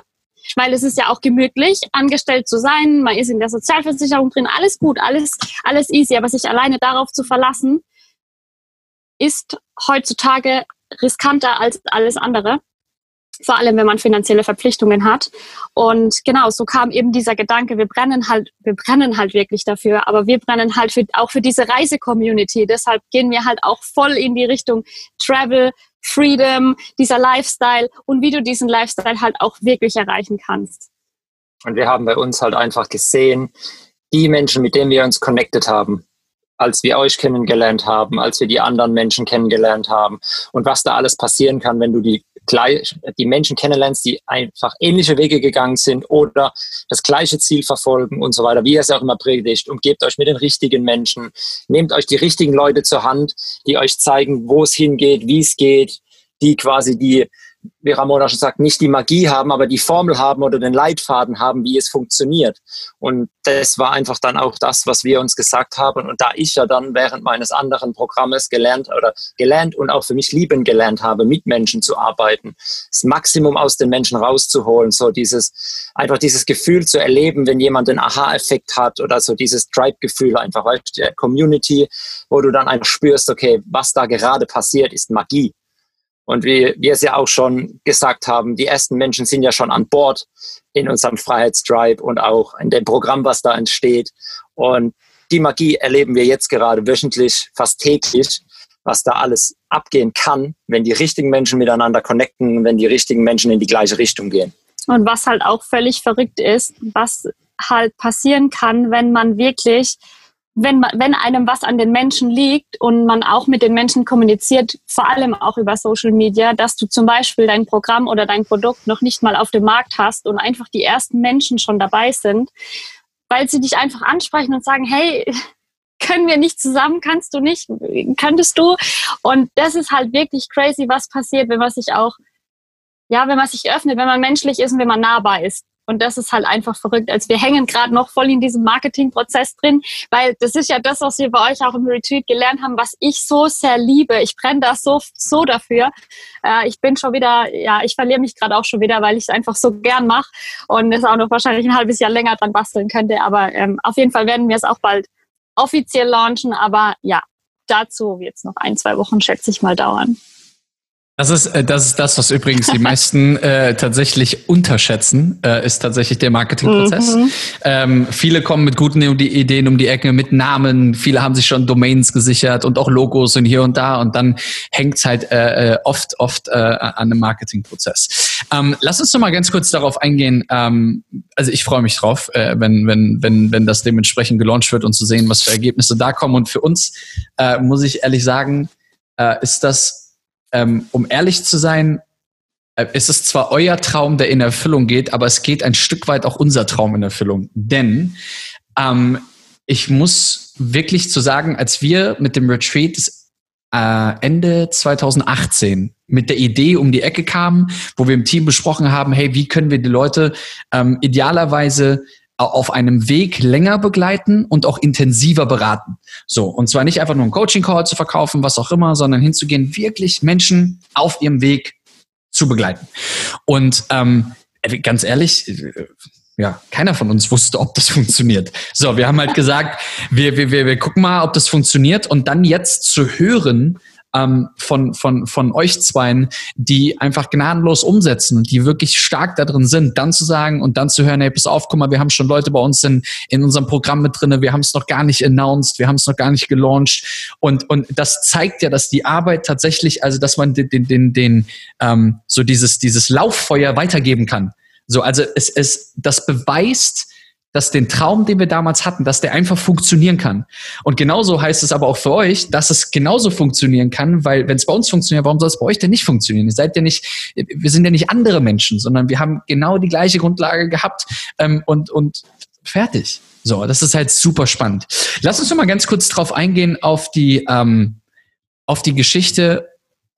C: weil es ist ja auch gemütlich, angestellt zu sein, man ist in der Sozialversicherung drin, alles gut, alles, alles easy, aber sich alleine darauf zu verlassen, ist heutzutage riskanter als alles andere. Vor allem, wenn man finanzielle Verpflichtungen hat. Und genau, so kam eben dieser Gedanke, wir brennen halt, wir brennen halt wirklich dafür, aber wir brennen halt für, auch für diese Reise-Community. Deshalb gehen wir halt auch voll in die Richtung Travel, Freedom, dieser Lifestyle und wie du diesen Lifestyle halt auch wirklich erreichen kannst.
B: Und wir haben bei uns halt einfach gesehen, die Menschen, mit denen wir uns connected haben, als wir euch kennengelernt haben, als wir die anderen Menschen kennengelernt haben und was da alles passieren kann, wenn du die, die Menschen kennenlernst, die einfach ähnliche Wege gegangen sind oder das gleiche Ziel verfolgen und so weiter, wie ihr es auch immer predigt. Umgebt euch mit den richtigen Menschen, nehmt euch die richtigen Leute zur Hand, die euch zeigen, wo es hingeht, wie es geht, die quasi die wie Ramona schon sagt, nicht die Magie haben, aber die Formel haben oder den Leitfaden haben, wie es funktioniert. Und das war einfach dann auch das, was wir uns gesagt haben. Und da ich ja dann während meines anderen Programmes gelernt oder gelernt und auch für mich lieben gelernt habe, mit Menschen zu arbeiten, das Maximum aus den Menschen rauszuholen, so dieses, einfach dieses Gefühl zu erleben, wenn jemand einen Aha-Effekt hat oder so dieses Tribe-Gefühl einfach, weil die Community, wo du dann einfach spürst, okay, was da gerade passiert, ist Magie. Und wie wir es ja auch schon gesagt haben, die ersten Menschen sind ja schon an Bord in unserem Freiheitstribe und auch in dem Programm, was da entsteht. Und die Magie erleben wir jetzt gerade wöchentlich, fast täglich, was da alles abgehen kann, wenn die richtigen Menschen miteinander connecten, wenn die richtigen Menschen in die gleiche Richtung gehen.
C: Und was halt auch völlig verrückt ist, was halt passieren kann, wenn man wirklich wenn, wenn einem was an den Menschen liegt und man auch mit den Menschen kommuniziert, vor allem auch über Social Media, dass du zum Beispiel dein Programm oder dein Produkt noch nicht mal auf dem Markt hast und einfach die ersten Menschen schon dabei sind, weil sie dich einfach ansprechen und sagen, hey, können wir nicht zusammen, kannst du nicht, könntest du? Und das ist halt wirklich crazy, was passiert, wenn man sich auch, ja, wenn man sich öffnet, wenn man menschlich ist und wenn man nahbar ist. Und das ist halt einfach verrückt. Als wir hängen gerade noch voll in diesem Marketingprozess drin, weil das ist ja das, was wir bei euch auch im Retreat gelernt haben, was ich so sehr liebe. Ich brenne da so, so dafür. Äh, ich bin schon wieder, ja, ich verliere mich gerade auch schon wieder, weil ich es einfach so gern mache und es auch noch wahrscheinlich ein halbes Jahr länger dran basteln könnte. Aber ähm, auf jeden Fall werden wir es auch bald offiziell launchen. Aber ja, dazu wird es noch ein, zwei Wochen, schätze ich mal, dauern.
A: Das ist, äh, das ist das, was übrigens die meisten äh, tatsächlich unterschätzen, äh, ist tatsächlich der Marketingprozess. Mhm. Ähm, viele kommen mit guten Ideen um die Ecke, mit Namen, viele haben sich schon Domains gesichert und auch Logos und hier und da und dann hängt's halt äh, äh oft, oft äh, an dem Marketingprozess. Ähm, lass uns noch mal ganz kurz darauf eingehen. Ähm, also ich freue mich drauf, äh, wenn, wenn, wenn, wenn das dementsprechend gelauncht wird und zu sehen, was für Ergebnisse da kommen. Und für uns, äh, muss ich ehrlich sagen, äh, ist das ähm, um ehrlich zu sein, äh, es ist zwar euer Traum, der in Erfüllung geht, aber es geht ein Stück weit auch unser Traum in Erfüllung. Denn ähm, ich muss wirklich zu sagen, als wir mit dem Retreat äh, Ende 2018 mit der Idee um die Ecke kamen, wo wir im Team besprochen haben, hey, wie können wir die Leute ähm, idealerweise auf einem Weg länger begleiten und auch intensiver beraten. So, und zwar nicht einfach nur einen Coaching-Call zu verkaufen, was auch immer, sondern hinzugehen, wirklich Menschen auf ihrem Weg zu begleiten. Und ähm, ganz ehrlich, äh, ja, keiner von uns wusste, ob das funktioniert. So, wir haben halt gesagt, wir, wir, wir, wir gucken mal, ob das funktioniert und dann jetzt zu hören, ähm, von, von, von euch zweien, die einfach gnadenlos umsetzen und die wirklich stark da drin sind, dann zu sagen und dann zu hören, hey, pass auf, guck mal, wir haben schon Leute bei uns in, in unserem Programm mit drinne, wir haben es noch gar nicht announced, wir haben es noch gar nicht gelauncht und, und das zeigt ja, dass die Arbeit tatsächlich, also dass man den, den, den, den ähm, so dieses, dieses Lauffeuer weitergeben kann. So, also es, es, das beweist, dass den Traum, den wir damals hatten, dass der einfach funktionieren kann. Und genauso heißt es aber auch für euch, dass es genauso funktionieren kann, weil wenn es bei uns funktioniert, warum soll es bei euch denn nicht funktionieren? Ihr seid ja nicht, wir sind ja nicht andere Menschen, sondern wir haben genau die gleiche Grundlage gehabt ähm, und, und fertig. So, das ist halt super spannend. Lass uns noch mal ganz kurz drauf eingehen auf die, ähm, auf die Geschichte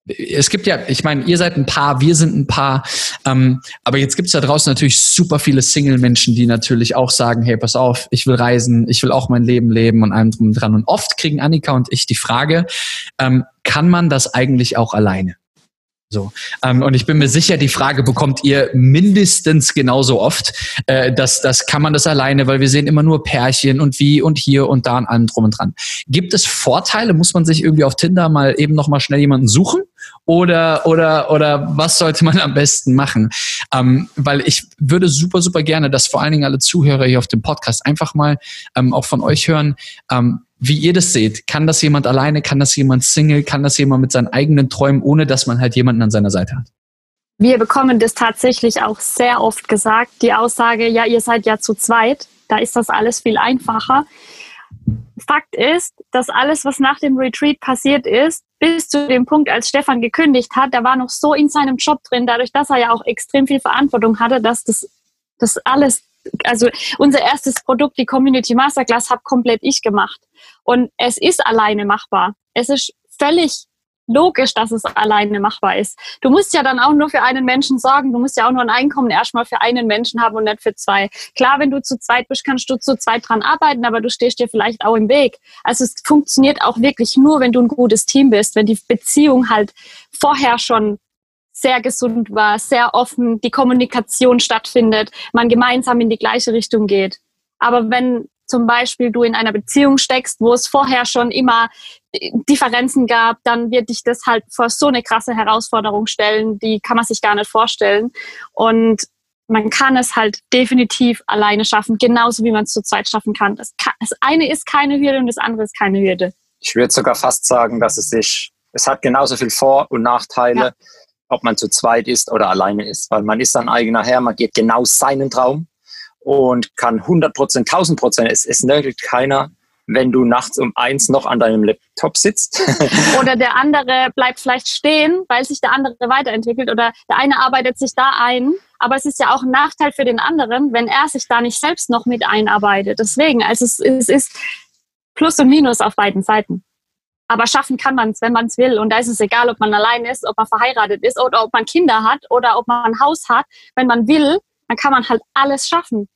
A: es gibt ja, ich meine, ihr seid ein Paar, wir sind ein Paar, ähm, aber jetzt gibt es da draußen natürlich super viele Single-Menschen, die natürlich auch sagen, hey, pass auf, ich will reisen, ich will auch mein Leben leben und allem drum und dran. Und oft kriegen Annika und ich die Frage, ähm, kann man das eigentlich auch alleine? So. Ähm, und ich bin mir sicher, die Frage bekommt ihr mindestens genauso oft. Äh, das, das kann man das alleine, weil wir sehen immer nur Pärchen und wie und hier und da und allem drum und dran. Gibt es Vorteile? Muss man sich irgendwie auf Tinder mal eben noch mal schnell jemanden suchen? Oder, oder, oder was sollte man am besten machen? Ähm, weil ich würde super, super gerne, dass vor allen Dingen alle Zuhörer hier auf dem Podcast einfach mal ähm, auch von euch hören, ähm, wie ihr das seht. Kann das jemand alleine? Kann das jemand Single? Kann das jemand mit seinen eigenen Träumen, ohne dass man halt jemanden an seiner Seite hat?
C: Wir bekommen das tatsächlich auch sehr oft gesagt. Die Aussage, ja, ihr seid ja zu zweit. Da ist das alles viel einfacher. Fakt ist, dass alles, was nach dem Retreat passiert ist, bis zu dem Punkt, als Stefan gekündigt hat, da war noch so in seinem Job drin, dadurch, dass er ja auch extrem viel Verantwortung hatte, dass das, das alles, also unser erstes Produkt, die Community Masterclass, habe komplett ich gemacht. Und es ist alleine machbar. Es ist völlig logisch, dass es alleine machbar ist. Du musst ja dann auch nur für einen Menschen sorgen. Du musst ja auch nur ein Einkommen erstmal für einen Menschen haben und nicht für zwei. Klar, wenn du zu zweit bist, kannst du zu zweit dran arbeiten, aber du stehst dir vielleicht auch im Weg. Also es funktioniert auch wirklich nur, wenn du ein gutes Team bist, wenn die Beziehung halt vorher schon sehr gesund war, sehr offen, die Kommunikation stattfindet, man gemeinsam in die gleiche Richtung geht. Aber wenn zum Beispiel du in einer Beziehung steckst, wo es vorher schon immer Differenzen gab, dann wird dich das halt vor so eine krasse Herausforderung stellen, die kann man sich gar nicht vorstellen. Und man kann es halt definitiv alleine schaffen, genauso wie man es zu zweit schaffen kann. Das, kann. das eine ist keine Hürde und das andere ist keine Hürde.
B: Ich würde sogar fast sagen, dass es sich, es hat genauso viel Vor- und Nachteile, ja. ob man zu zweit ist oder alleine ist, weil man ist sein eigener Herr, man geht genau seinen Traum und kann 100 Prozent, 1000 Prozent, es, es nötigt keiner, wenn du nachts um eins noch an deinem Laptop sitzt.
C: oder der andere bleibt vielleicht stehen, weil sich der andere weiterentwickelt oder der eine arbeitet sich da ein. Aber es ist ja auch ein Nachteil für den anderen, wenn er sich da nicht selbst noch mit einarbeitet. Deswegen, also es, es ist Plus und Minus auf beiden Seiten. Aber schaffen kann man es, wenn man es will. Und da ist es egal, ob man allein ist, ob man verheiratet ist oder ob man Kinder hat oder ob man ein Haus hat. Wenn man will, dann kann man halt alles schaffen.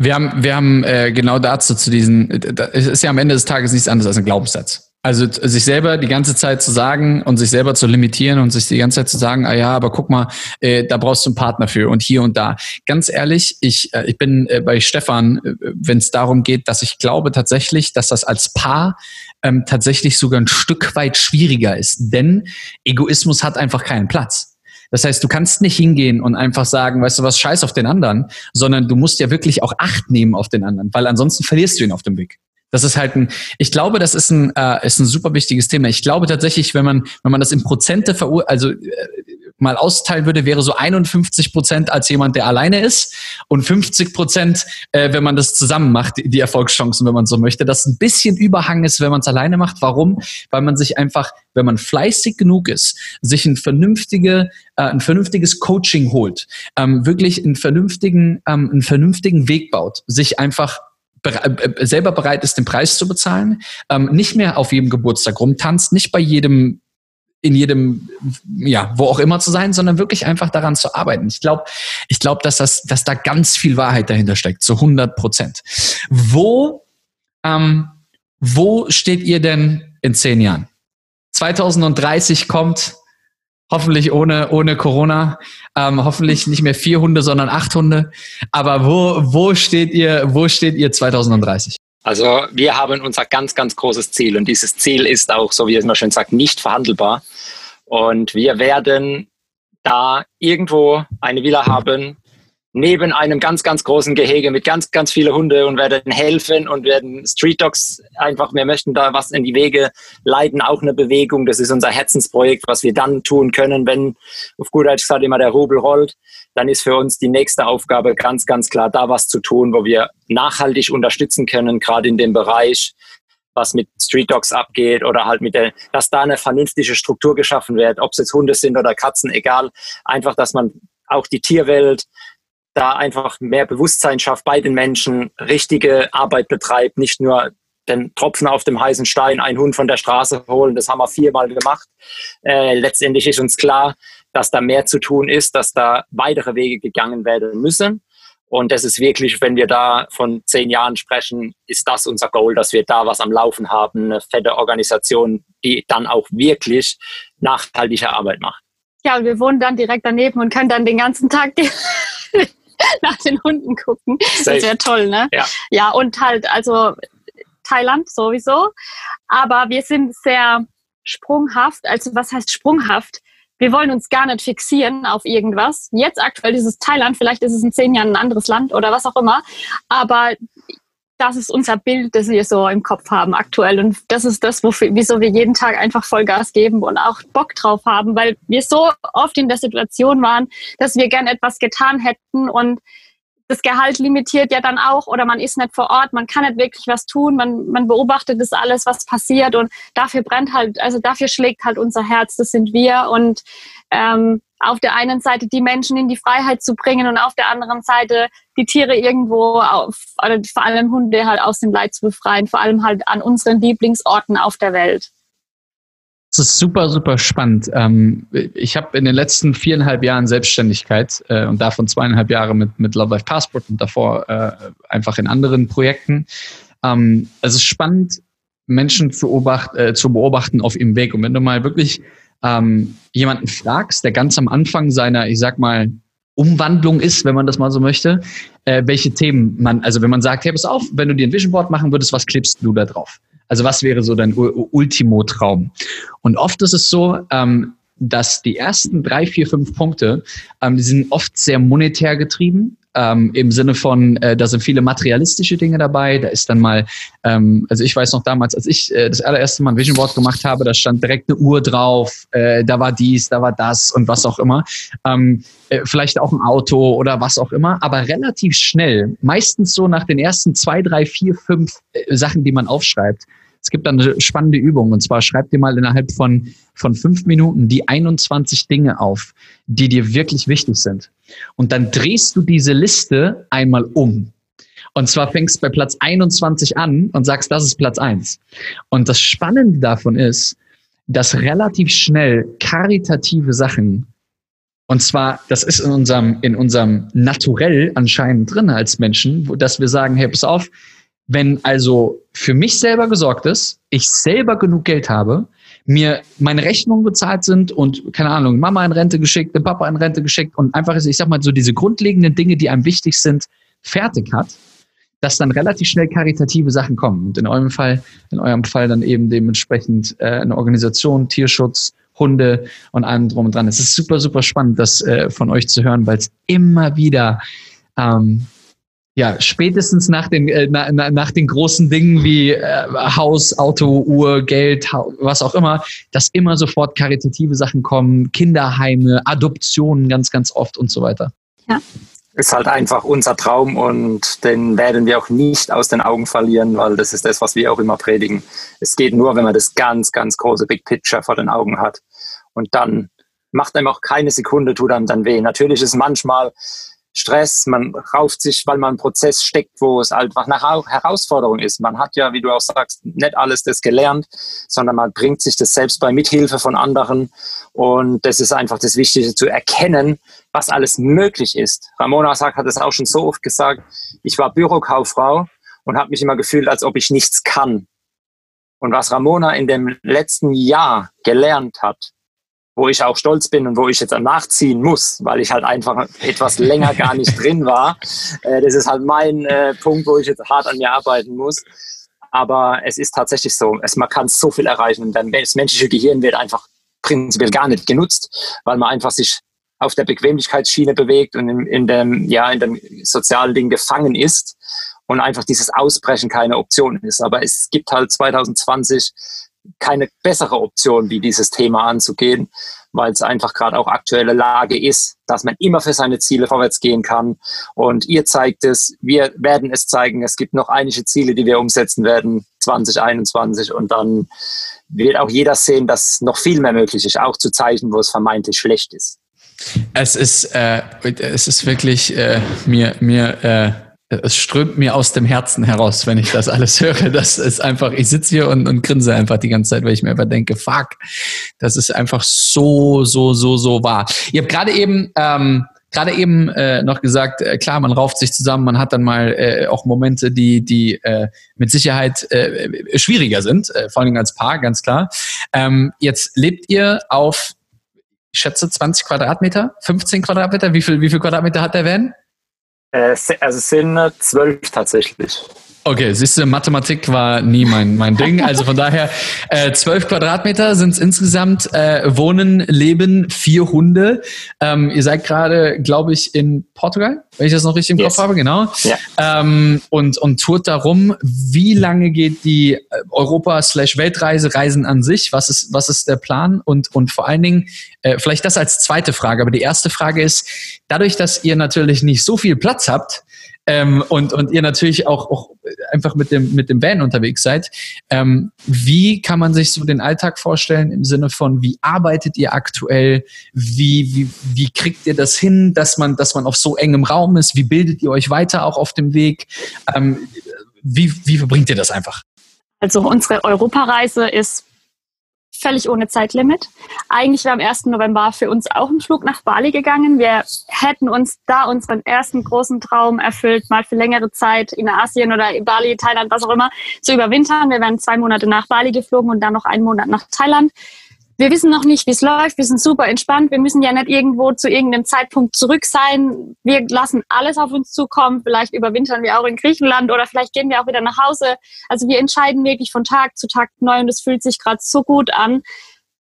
A: Wir haben, wir haben äh, genau dazu zu diesen, es ist ja am Ende des Tages nichts anderes als ein Glaubenssatz. Also sich selber die ganze Zeit zu sagen und sich selber zu limitieren und sich die ganze Zeit zu sagen, ah ja, aber guck mal, äh, da brauchst du einen Partner für und hier und da. Ganz ehrlich, ich, äh, ich bin äh, bei Stefan, äh, wenn es darum geht, dass ich glaube tatsächlich, dass das als Paar ähm, tatsächlich sogar ein Stück weit schwieriger ist. Denn Egoismus hat einfach keinen Platz. Das heißt, du kannst nicht hingehen und einfach sagen, weißt du was, scheiß auf den anderen, sondern du musst ja wirklich auch Acht nehmen auf den anderen, weil ansonsten verlierst du ihn auf dem Weg. Das ist halt ein, ich glaube, das ist ein, äh, ist ein super wichtiges Thema. Ich glaube tatsächlich, wenn man, wenn man das in Prozente verur, also äh, mal austeilen würde, wäre so 51 Prozent als jemand, der alleine ist und 50 Prozent, äh, wenn man das zusammen macht, die Erfolgschancen, wenn man so möchte. Das ein bisschen Überhang ist, wenn man es alleine macht. Warum? Weil man sich einfach, wenn man fleißig genug ist, sich ein vernünftige, äh, ein vernünftiges Coaching holt, ähm, wirklich einen vernünftigen, ähm, einen vernünftigen Weg baut, sich einfach äh, selber bereit ist, den Preis zu bezahlen, ähm, nicht mehr auf jedem Geburtstag rumtanzt, nicht bei jedem in jedem, ja, wo auch immer zu sein, sondern wirklich einfach daran zu arbeiten. Ich glaube, ich glaube, dass das, dass da ganz viel Wahrheit dahinter steckt, zu 100 Prozent. Wo, ähm, wo steht ihr denn in zehn Jahren? 2030 kommt, hoffentlich ohne, ohne Corona, ähm, hoffentlich nicht mehr vier Hunde, sondern acht Hunde. Aber wo, wo steht ihr, wo steht ihr 2030?
B: Also wir haben unser ganz, ganz großes Ziel und dieses Ziel ist auch, so wie es immer schön sagt, nicht verhandelbar. Und wir werden da irgendwo eine Villa haben, neben einem ganz, ganz großen Gehege mit ganz, ganz vielen Hunde und werden helfen und werden Street Dogs einfach, wir möchten da was in die Wege leiten, auch eine Bewegung. Das ist unser Herzensprojekt, was wir dann tun können, wenn auf gut Deutsch gesagt immer der Rubel rollt. Dann ist für uns die nächste Aufgabe ganz, ganz klar, da was zu tun, wo wir nachhaltig unterstützen können, gerade in dem Bereich, was mit Street Dogs abgeht oder halt mit der, dass da eine vernünftige Struktur geschaffen wird, ob es jetzt Hunde sind oder Katzen, egal. Einfach, dass man auch die Tierwelt da einfach mehr Bewusstsein schafft bei den Menschen, richtige Arbeit betreibt, nicht nur den Tropfen auf dem heißen Stein, einen Hund von der Straße holen. Das haben wir viermal gemacht. Äh, letztendlich ist uns klar, dass da mehr zu tun ist, dass da weitere Wege gegangen werden müssen. Und das ist wirklich, wenn wir da von zehn Jahren sprechen, ist das unser Goal, dass wir da was am Laufen haben, eine fette Organisation, die dann auch wirklich nachhaltige Arbeit macht.
C: Ja, und wir wohnen dann direkt daneben und können dann den ganzen Tag nach den Hunden gucken. Safe. Das wäre toll, ne? Ja. ja, und halt, also Thailand sowieso. Aber wir sind sehr sprunghaft. Also was heißt sprunghaft? Wir wollen uns gar nicht fixieren auf irgendwas. Jetzt aktuell ist es Thailand, vielleicht ist es in zehn Jahren ein anderes Land oder was auch immer. Aber das ist unser Bild, das wir so im Kopf haben aktuell. Und das ist das, wofür, wieso wir jeden Tag einfach Vollgas geben und auch Bock drauf haben, weil wir so oft in der Situation waren, dass wir gern etwas getan hätten und das Gehalt limitiert ja dann auch oder man ist nicht vor Ort, man kann nicht wirklich was tun, man, man beobachtet das alles, was passiert und dafür brennt halt, also dafür schlägt halt unser Herz, das sind wir und ähm, auf der einen Seite die Menschen in die Freiheit zu bringen und auf der anderen Seite die Tiere irgendwo auf, vor allem Hunde halt aus dem Leid zu befreien, vor allem halt an unseren Lieblingsorten auf der Welt.
A: Das ist super, super spannend. Ähm, ich habe in den letzten viereinhalb Jahren Selbstständigkeit äh, und davon zweieinhalb Jahre mit, mit Love Life Passport und davor äh, einfach in anderen Projekten. Ähm, es ist spannend, Menschen zu, beobacht, äh, zu beobachten auf ihrem Weg. Und wenn du mal wirklich ähm, jemanden fragst, der ganz am Anfang seiner, ich sag mal, Umwandlung ist, wenn man das mal so möchte, welche Themen man, also wenn man sagt, hey, pass auf, wenn du dir ein Vision Board machen würdest, was klebst du da drauf? Also was wäre so dein Ultimo-Traum? Und oft ist es so, ähm, dass die ersten drei, vier, fünf Punkte, ähm, die sind oft sehr monetär getrieben ähm, im Sinne von, äh, da sind viele materialistische Dinge dabei. Da ist dann mal, ähm, also ich weiß noch damals, als ich äh, das allererste Mal ein Vision Board gemacht habe, da stand direkt eine Uhr drauf, äh, da war dies, da war das und was auch immer. Ähm, äh, vielleicht auch ein Auto oder was auch immer, aber relativ schnell, meistens so nach den ersten zwei, drei, vier, fünf äh, Sachen, die man aufschreibt, es gibt dann eine spannende Übung und zwar schreib dir mal innerhalb von, von fünf Minuten die 21 Dinge auf, die dir wirklich wichtig sind. Und dann drehst du diese Liste einmal um. Und zwar fängst du bei Platz 21 an und sagst, das ist Platz 1. Und das Spannende davon ist, dass relativ schnell karitative Sachen und zwar, das ist in unserem, in unserem Naturell anscheinend drin als Menschen, dass wir sagen, hey, pass auf, wenn also für mich selber gesorgt ist, ich selber genug Geld habe, mir meine Rechnungen bezahlt sind und, keine Ahnung, Mama in Rente geschickt, den Papa in Rente geschickt und einfach, ich sag mal, so diese grundlegenden Dinge, die einem wichtig sind, fertig hat, dass dann relativ schnell karitative Sachen kommen. Und in eurem Fall, in eurem Fall dann eben dementsprechend äh, eine Organisation, Tierschutz, Hunde und allem drum und dran. Es ist super, super spannend, das äh, von euch zu hören, weil es immer wieder ähm, ja, spätestens nach den, äh, na, na, nach den großen Dingen wie äh, Haus, Auto, Uhr, Geld, was auch immer, dass immer sofort karitative Sachen kommen, Kinderheime, Adoptionen ganz, ganz oft und so weiter.
B: Ja. Ist halt einfach unser Traum und den werden wir auch nicht aus den Augen verlieren, weil das ist das, was wir auch immer predigen. Es geht nur, wenn man das ganz, ganz große Big Picture vor den Augen hat. Und dann macht einem auch keine Sekunde, tut einem dann weh. Natürlich ist manchmal Stress, man rauft sich, weil man einen Prozess steckt, wo es einfach eine Herausforderung ist. Man hat ja, wie du auch sagst, nicht alles das gelernt, sondern man bringt sich das selbst bei Mithilfe von anderen. Und das ist einfach das Wichtige zu erkennen, was alles möglich ist. Ramona sagt, hat es auch schon so oft gesagt, ich war Bürokauffrau und habe mich immer gefühlt, als ob ich nichts kann. Und was Ramona in dem letzten Jahr gelernt hat, wo ich auch stolz bin und wo ich jetzt nachziehen muss, weil ich halt einfach etwas länger gar nicht drin war. Äh, das ist halt mein äh, Punkt, wo ich jetzt hart an mir arbeiten muss. Aber es ist tatsächlich so, es, man kann so viel erreichen. Denn das menschliche Gehirn wird einfach prinzipiell gar nicht genutzt, weil man einfach sich auf der Bequemlichkeitsschiene bewegt und in, in, dem, ja, in dem sozialen Ding gefangen ist und einfach dieses Ausbrechen keine Option ist. Aber es gibt halt 2020 keine bessere Option, wie dieses Thema anzugehen, weil es einfach gerade auch aktuelle Lage ist, dass man immer für seine Ziele vorwärts gehen kann. Und ihr zeigt es, wir werden es zeigen. Es gibt noch einige Ziele, die wir umsetzen werden 2021 und dann wird auch jeder sehen, dass noch viel mehr möglich ist, auch zu Zeichen, wo es vermeintlich schlecht ist.
A: Es ist, äh, es ist wirklich äh, mir, mir äh es strömt mir aus dem Herzen heraus, wenn ich das alles höre. Das ist einfach, ich sitze hier und, und grinse einfach die ganze Zeit, weil ich mir einfach denke, fuck, das ist einfach so, so, so, so wahr. Ihr habt gerade eben, ähm, gerade eben äh, noch gesagt, äh, klar, man rauft sich zusammen, man hat dann mal äh, auch Momente, die, die äh, mit Sicherheit äh, schwieriger sind, äh, vor allem als Paar, ganz klar. Ähm, jetzt lebt ihr auf, ich schätze, 20 Quadratmeter, 15 Quadratmeter. Wie viel, wie viel Quadratmeter hat der Van?
B: Äh, also es sind zwölf tatsächlich.
A: Okay, siehst du, Mathematik war nie mein, mein Ding. Also von daher, äh, zwölf äh, Quadratmeter sind es insgesamt. Äh, wohnen, leben vier Hunde. Ähm, ihr seid gerade, glaube ich, in Portugal, wenn ich das noch richtig im yes. Kopf habe, genau. Ja. Ähm, und, und tourt darum. Wie lange geht die äh, Europa-Weltreise, Reisen an sich? Was ist, was ist der Plan? Und, und vor allen Dingen, äh, vielleicht das als zweite Frage. Aber die erste Frage ist, dadurch, dass ihr natürlich nicht so viel Platz habt, ähm, und, und ihr natürlich auch, auch einfach mit dem, mit dem Van unterwegs seid. Ähm, wie kann man sich so den Alltag vorstellen im Sinne von, wie arbeitet ihr aktuell? Wie, wie, wie kriegt ihr das hin, dass man, dass man auf so engem Raum ist? Wie bildet ihr euch weiter auch auf dem Weg? Ähm, wie, wie verbringt ihr das einfach?
C: Also unsere Europareise ist völlig ohne Zeitlimit. Eigentlich wäre am 1. November für uns auch ein Flug nach Bali gegangen. Wir hätten uns da unseren ersten großen Traum erfüllt, mal für längere Zeit in Asien oder in Bali, Thailand, was auch immer, zu überwintern. Wir wären zwei Monate nach Bali geflogen und dann noch einen Monat nach Thailand wir wissen noch nicht, wie es läuft. Wir sind super entspannt. Wir müssen ja nicht irgendwo zu irgendeinem Zeitpunkt zurück sein. Wir lassen alles auf uns zukommen. Vielleicht überwintern wir auch in Griechenland oder vielleicht gehen wir auch wieder nach Hause. Also wir entscheiden wirklich von Tag zu Tag neu und es fühlt sich gerade so gut an,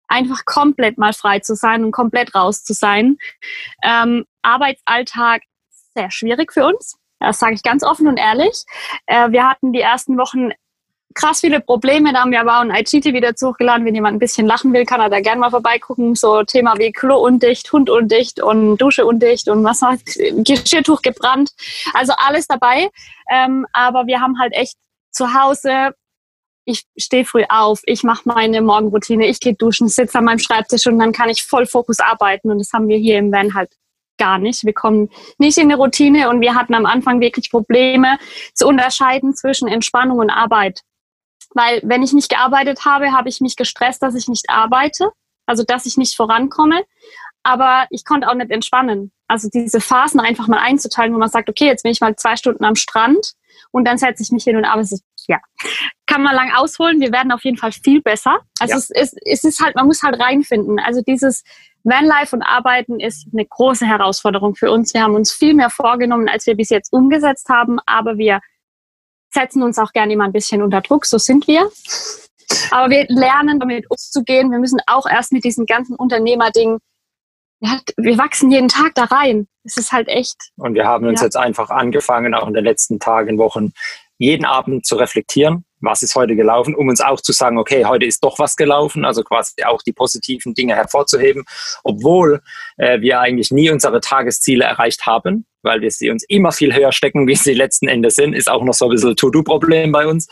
C: einfach komplett mal frei zu sein und komplett raus zu sein. Ähm, Arbeitsalltag sehr schwierig für uns. Das sage ich ganz offen und ehrlich. Äh, wir hatten die ersten Wochen krass viele Probleme. Da haben wir aber auch ein IGTV dazu hochgeladen. Wenn jemand ein bisschen lachen will, kann er da gerne mal vorbeigucken. So Thema wie Klo undicht, Hund undicht und Dusche undicht und was noch, Geschirrtuch gebrannt. Also alles dabei. Ähm, aber wir haben halt echt zu Hause ich stehe früh auf, ich mache meine Morgenroutine, ich gehe duschen, sitze an meinem Schreibtisch und dann kann ich voll Fokus arbeiten. Und das haben wir hier im Van halt gar nicht. Wir kommen nicht in eine Routine und wir hatten am Anfang wirklich Probleme zu unterscheiden zwischen Entspannung und Arbeit. Weil wenn ich nicht gearbeitet habe, habe ich mich gestresst, dass ich nicht arbeite, also dass ich nicht vorankomme. Aber ich konnte auch nicht entspannen. Also diese Phasen einfach mal einzuteilen, wo man sagt, okay, jetzt bin ich mal zwei Stunden am Strand und dann setze ich mich hin und arbeite. Ja, kann man lang ausholen. Wir werden auf jeden Fall viel besser. Also ja. es, ist, es ist halt, man muss halt reinfinden. Also dieses Vanlife und Arbeiten ist eine große Herausforderung für uns. Wir haben uns viel mehr vorgenommen, als wir bis jetzt umgesetzt haben, aber wir setzen uns auch gerne immer ein bisschen unter Druck, so sind wir. Aber wir lernen damit umzugehen. Wir müssen auch erst mit diesem ganzen Unternehmerding ja, wir wachsen jeden Tag da rein. Es ist halt echt.
B: Und wir haben uns
C: Ja.
B: jetzt einfach angefangen, auch in den letzten Tagen, Wochen, jeden Abend zu reflektieren, was ist heute gelaufen, um uns auch zu sagen, okay, heute ist doch was gelaufen, also quasi auch die positiven Dinge hervorzuheben, obwohl äh, wir eigentlich nie unsere Tagesziele erreicht haben, weil wir sie uns immer viel höher stecken, wie sie letzten Endes sind, ist auch noch so ein bisschen To-Do-Problem bei uns.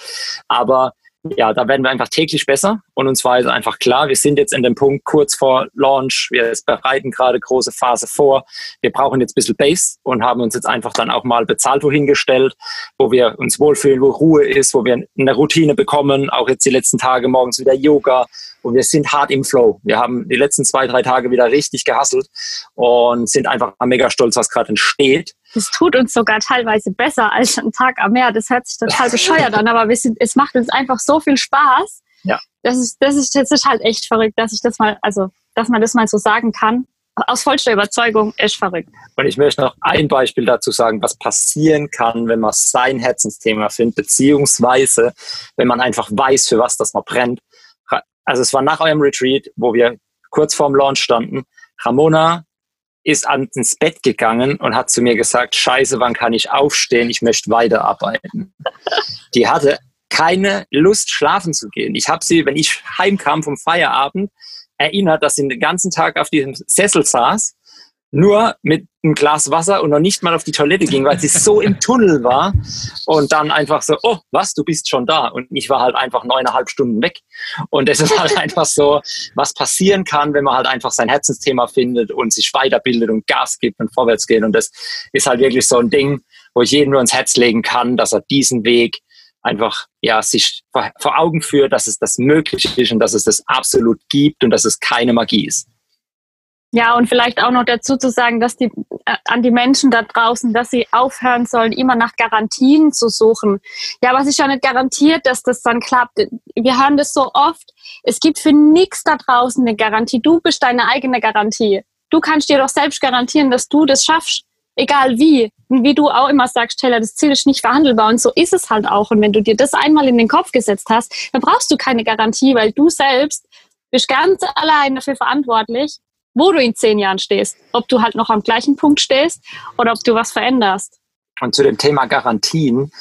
B: Aber ja, da werden wir einfach täglich besser. Und uns war jetzt einfach klar, wir sind jetzt in dem Punkt kurz vor Launch, wir bereiten gerade große Phase vor, wir brauchen jetzt ein bisschen Base und haben uns jetzt einfach dann auch mal bezahlt wohin gestellt, wo wir uns wohlfühlen, wo Ruhe ist, wo wir eine Routine bekommen, auch jetzt die letzten Tage morgens wieder Yoga. Und wir sind hart im Flow. Wir haben die letzten zwei, drei Tage wieder richtig gehasselt und sind einfach mega stolz, was gerade entsteht.
C: Das tut uns sogar teilweise besser als ein Tag am Meer. Das hört sich total bescheuert an, aber wir sind, es macht uns einfach so viel Spaß.
B: Ja.
C: Das ist, das ist, das ist halt echt verrückt, dass ich das mal, also, dass man das mal so sagen kann. Aus vollster Überzeugung, echt verrückt.
B: Und ich möchte noch ein Beispiel dazu sagen, was passieren kann, wenn man sein Herzensthema findet, beziehungsweise wenn man einfach weiß, für was das man brennt. Also es war nach eurem Retreat, wo wir kurz vorm Launch standen. Ramona ist ans Bett gegangen und hat zu mir gesagt, scheiße, wann kann ich aufstehen? Ich möchte weiterarbeiten. Die hatte keine Lust, schlafen zu gehen. Ich habe sie, wenn ich heimkam vom Feierabend, erinnert, dass sie den ganzen Tag auf diesem Sessel saß, nur mit einem Glas Wasser und noch nicht mal auf die Toilette ging, weil sie so im Tunnel war und dann einfach so, oh, was, du bist schon da. Und ich war halt einfach neuneinhalb Stunden weg. Und das ist halt einfach so, was passieren kann, wenn man halt einfach sein Herzensthema findet und sich weiterbildet und Gas gibt und vorwärts geht. Und das ist halt wirklich so ein Ding, wo ich jedem nur ins Herz legen kann, dass er diesen Weg einfach ja sich vor, vor Augen führt, dass es das möglich ist und dass es das absolut gibt und dass es keine Magie ist.
C: Ja, und vielleicht auch noch dazu zu sagen, dass die äh, an die Menschen da draußen, dass sie aufhören sollen, immer nach Garantien zu suchen. Ja, was ist ja nicht garantiert, dass das dann klappt. Wir hören das so oft. Es gibt für nichts da draußen eine Garantie. Du bist deine eigene Garantie. Du kannst dir doch selbst garantieren, dass du das schaffst. Egal wie. Und wie du auch immer sagst, Taylor, das Ziel ist nicht verhandelbar. Und so ist es halt auch. Und wenn du dir das einmal in den Kopf gesetzt hast, dann brauchst du keine Garantie, weil du selbst bist ganz allein dafür verantwortlich, wo du in zehn Jahren stehst. Ob du halt noch am gleichen Punkt stehst oder ob du was veränderst.
B: Und zu dem Thema Garantien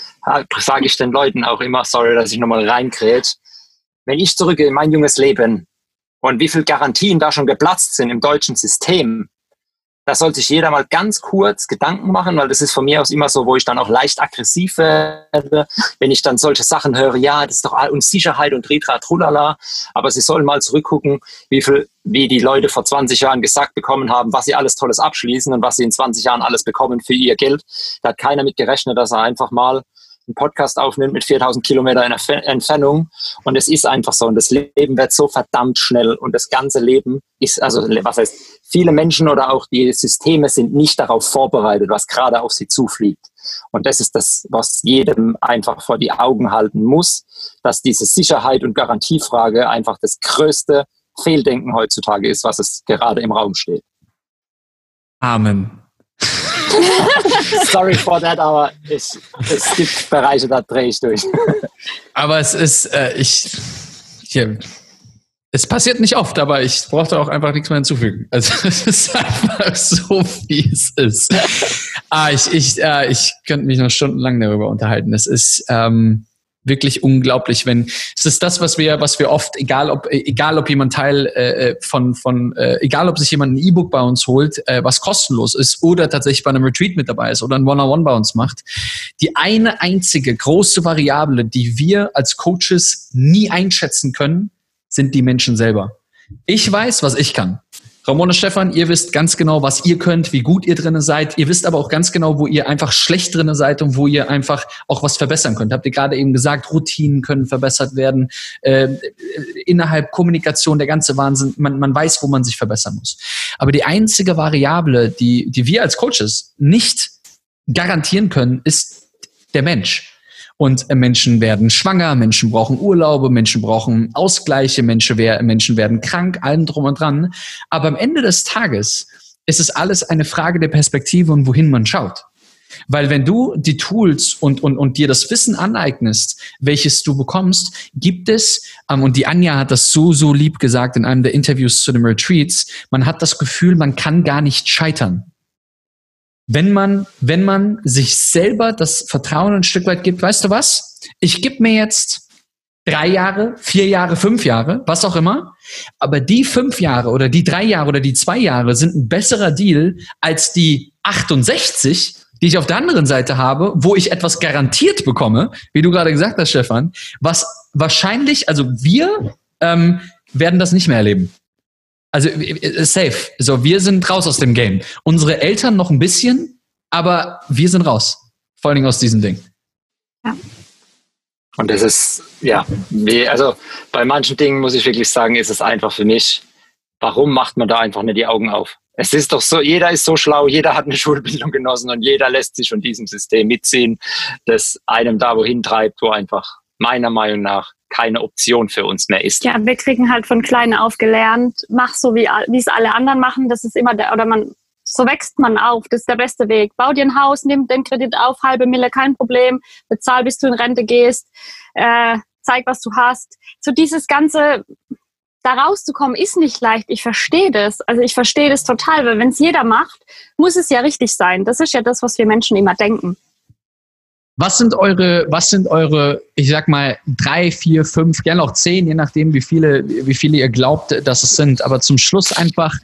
B: sage ich den Leuten auch immer, sorry, dass ich nochmal reinkrätsch, wenn ich zurückgehe in mein junges Leben und wie viele Garantien da schon geplatzt sind im deutschen System, da sollte sich jeder mal ganz kurz Gedanken machen, weil das ist von mir aus immer so, wo ich dann auch leicht aggressiv werde, wenn ich dann solche Sachen höre, ja, das ist doch Unsicherheit und Ritra Trulala, aber sie sollen mal zurückgucken, wie viel, wie die Leute vor 20 Jahren gesagt bekommen haben, was sie alles Tolles abschließen und was sie in 20 Jahren alles bekommen für ihr Geld. Da hat keiner mit gerechnet, dass er einfach mal einen Podcast aufnimmt mit 4000 Kilometer Entfernung. Und es ist einfach so. Und das Leben wird so verdammt schnell. Und das ganze Leben ist, also was heißt, viele Menschen oder auch die Systeme sind nicht darauf vorbereitet, was gerade auf sie zufliegt. Und das ist das, was jedem einfach vor die Augen halten muss, dass diese Sicherheit und Garantiefrage einfach das größte Fehldenken heutzutage ist, was es gerade im Raum steht.
A: Amen.
B: Sorry for that, aber es, es gibt Bereiche, da drehe ich durch.
A: Aber es ist, äh, ich, hier, es passiert nicht oft, aber ich brauchte auch einfach nichts mehr hinzufügen. Also es ist einfach so, wie es ist. ah, ich, ich, äh, ich könnte mich noch stundenlang darüber unterhalten. Es ist ähm, wirklich unglaublich, wenn es ist das, was wir, was wir oft, egal ob, egal ob jemand Teil äh, von, von, äh, egal ob sich jemand ein E-Book bei uns holt, äh, was kostenlos ist, oder tatsächlich bei einem Retreat mit dabei ist oder ein One-on-One bei uns macht. Die eine einzige große Variable, die wir als Coaches nie einschätzen können, sind die Menschen selber. Ich weiß, was ich kann. Ramona Stefan, ihr wisst ganz genau, was ihr könnt, wie gut ihr drinne seid. Ihr wisst aber auch ganz genau, wo ihr einfach schlecht drinne seid und wo ihr einfach auch was verbessern könnt. Habt ihr gerade eben gesagt, Routinen können verbessert werden, äh, innerhalb Kommunikation, der ganze Wahnsinn. Man, man weiß, wo man sich verbessern muss. Aber die einzige Variable, die, die wir als Coaches nicht garantieren können, ist der Mensch. Und Menschen werden schwanger, Menschen brauchen Urlaube, Menschen brauchen Ausgleiche, Menschen, Menschen werden krank, allem drum und dran. Aber am Ende des Tages ist es alles eine Frage der Perspektive und wohin man schaut. Weil wenn du die Tools und, und, und dir das Wissen aneignest, welches du bekommst, gibt es, ähm, und die Anja hat das so, so lieb gesagt in einem der Interviews zu den Retreats, man hat das Gefühl, man kann gar nicht scheitern. Wenn man, wenn man sich selber das Vertrauen ein Stück weit gibt, weißt du was? Ich gebe mir jetzt drei Jahre, vier Jahre, fünf Jahre, was auch immer. Aber die fünf Jahre oder die drei Jahre oder die zwei Jahre sind ein besserer Deal als die 68, die ich auf der anderen Seite habe, wo ich etwas garantiert bekomme, wie du gerade gesagt hast, Stefan, was wahrscheinlich, also wir ähm, werden das nicht mehr erleben. Also äh, safe. So, wir sind raus aus dem Game. Unsere Eltern noch ein bisschen, aber wir sind raus. Vor allen Dingen aus diesem Ding.
B: Ja. Und das ist, ja, wie, also bei manchen Dingen muss ich wirklich sagen, ist es einfach für mich, warum macht man da einfach nicht die Augen auf? Es ist doch so, jeder ist so schlau, jeder hat eine Schulbildung genossen und jeder lässt sich von diesem System mitziehen, das einem da wohin treibt, wo einfach meiner Meinung nach keine Option für uns mehr ist.
C: Ja, wir kriegen halt von klein auf gelernt, mach so wie, wie es alle anderen machen, das ist immer der, oder man so wächst man auf. Das ist der beste Weg. Bau dir ein Haus, nimm den Kredit auf, halbe Mille, kein Problem. Bezahl, bis du in Rente gehst. Äh, zeig, was du hast. So dieses ganze, da rauszukommen, ist nicht leicht. Ich verstehe das. Also ich verstehe das total, weil wenn es jeder macht, muss es ja richtig sein. Das ist ja das, was wir Menschen immer denken.
A: Was sind eure, was sind eure, ich sag mal, drei, vier, fünf, gerne auch zehn, je nachdem, wie viele, wie viele ihr glaubt, dass es sind. Aber zum Schluss einfach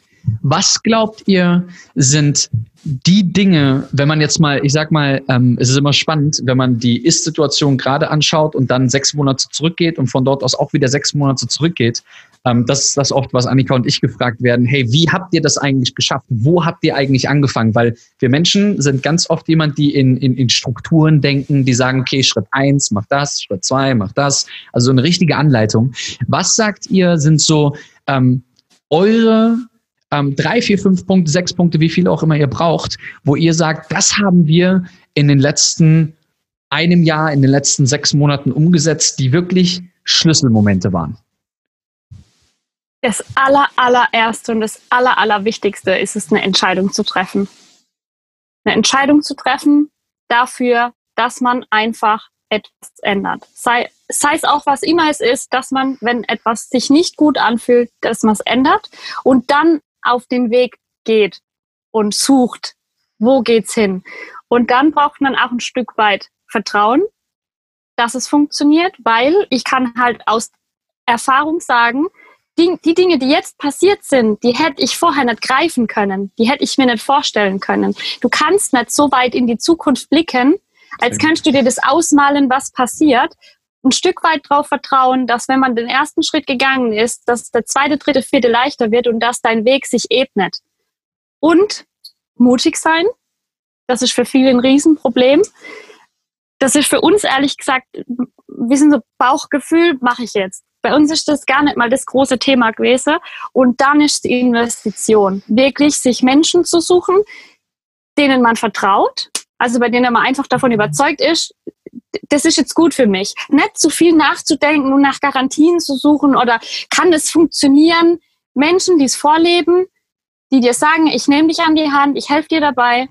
A: was glaubt ihr, sind die Dinge, wenn man jetzt mal, ich sag mal, ähm, es ist immer spannend, wenn man die Ist-Situation gerade anschaut und dann sechs Monate zurückgeht und von dort aus auch wieder sechs Monate zurückgeht. Ähm, das ist das oft, was Annika und ich gefragt werden. Hey, wie habt ihr das eigentlich geschafft? Wo habt ihr eigentlich angefangen? Weil wir Menschen sind ganz oft jemand, die in, in, in Strukturen denken, die sagen, okay, Schritt eins, mach das, Schritt zwei, mach das. Also eine richtige Anleitung. Was sagt ihr, sind so ähm, eure ähm, drei, vier, fünf Punkte, sechs Punkte, wie viele auch immer ihr braucht, wo ihr sagt, das haben wir in den letzten einem Jahr, in den letzten sechs Monaten umgesetzt, die wirklich Schlüsselmomente waren?
C: Das aller, allererste und das aller, allerwichtigste ist es, eine Entscheidung zu treffen. Eine Entscheidung zu treffen dafür, dass man einfach etwas ändert. Sei, sei es auch, was immer es ist, dass man, wenn etwas sich nicht gut anfühlt, dass man es ändert und dann auf den Weg geht und sucht, wo geht's hin. Und dann braucht man auch ein Stück weit Vertrauen, dass es funktioniert, weil ich kann halt aus Erfahrung sagen, die, die Dinge, die jetzt passiert sind, die hätte ich vorher nicht greifen können, die hätte ich mir nicht vorstellen können. Du kannst nicht so weit in die Zukunft blicken, als könntest du dir das ausmalen, was passiert ein Stück weit darauf vertrauen, dass wenn man den ersten Schritt gegangen ist, dass der zweite, dritte, vierte leichter wird und dass dein Weg sich ebnet. Und mutig sein, das ist für viele ein Riesenproblem. Das ist für uns ehrlich gesagt, wir sind so Bauchgefühl, mache ich jetzt. Bei uns ist das gar nicht mal das große Thema gewesen. Und dann ist die Investition. Wirklich sich Menschen zu suchen, denen man vertraut, also bei denen man einfach davon überzeugt ist, das ist jetzt gut für mich. Nicht zu viel nachzudenken und nach Garantien zu suchen oder kann das funktionieren? Menschen, die es vorleben, die dir sagen, ich nehme dich an die Hand, ich helfe dir dabei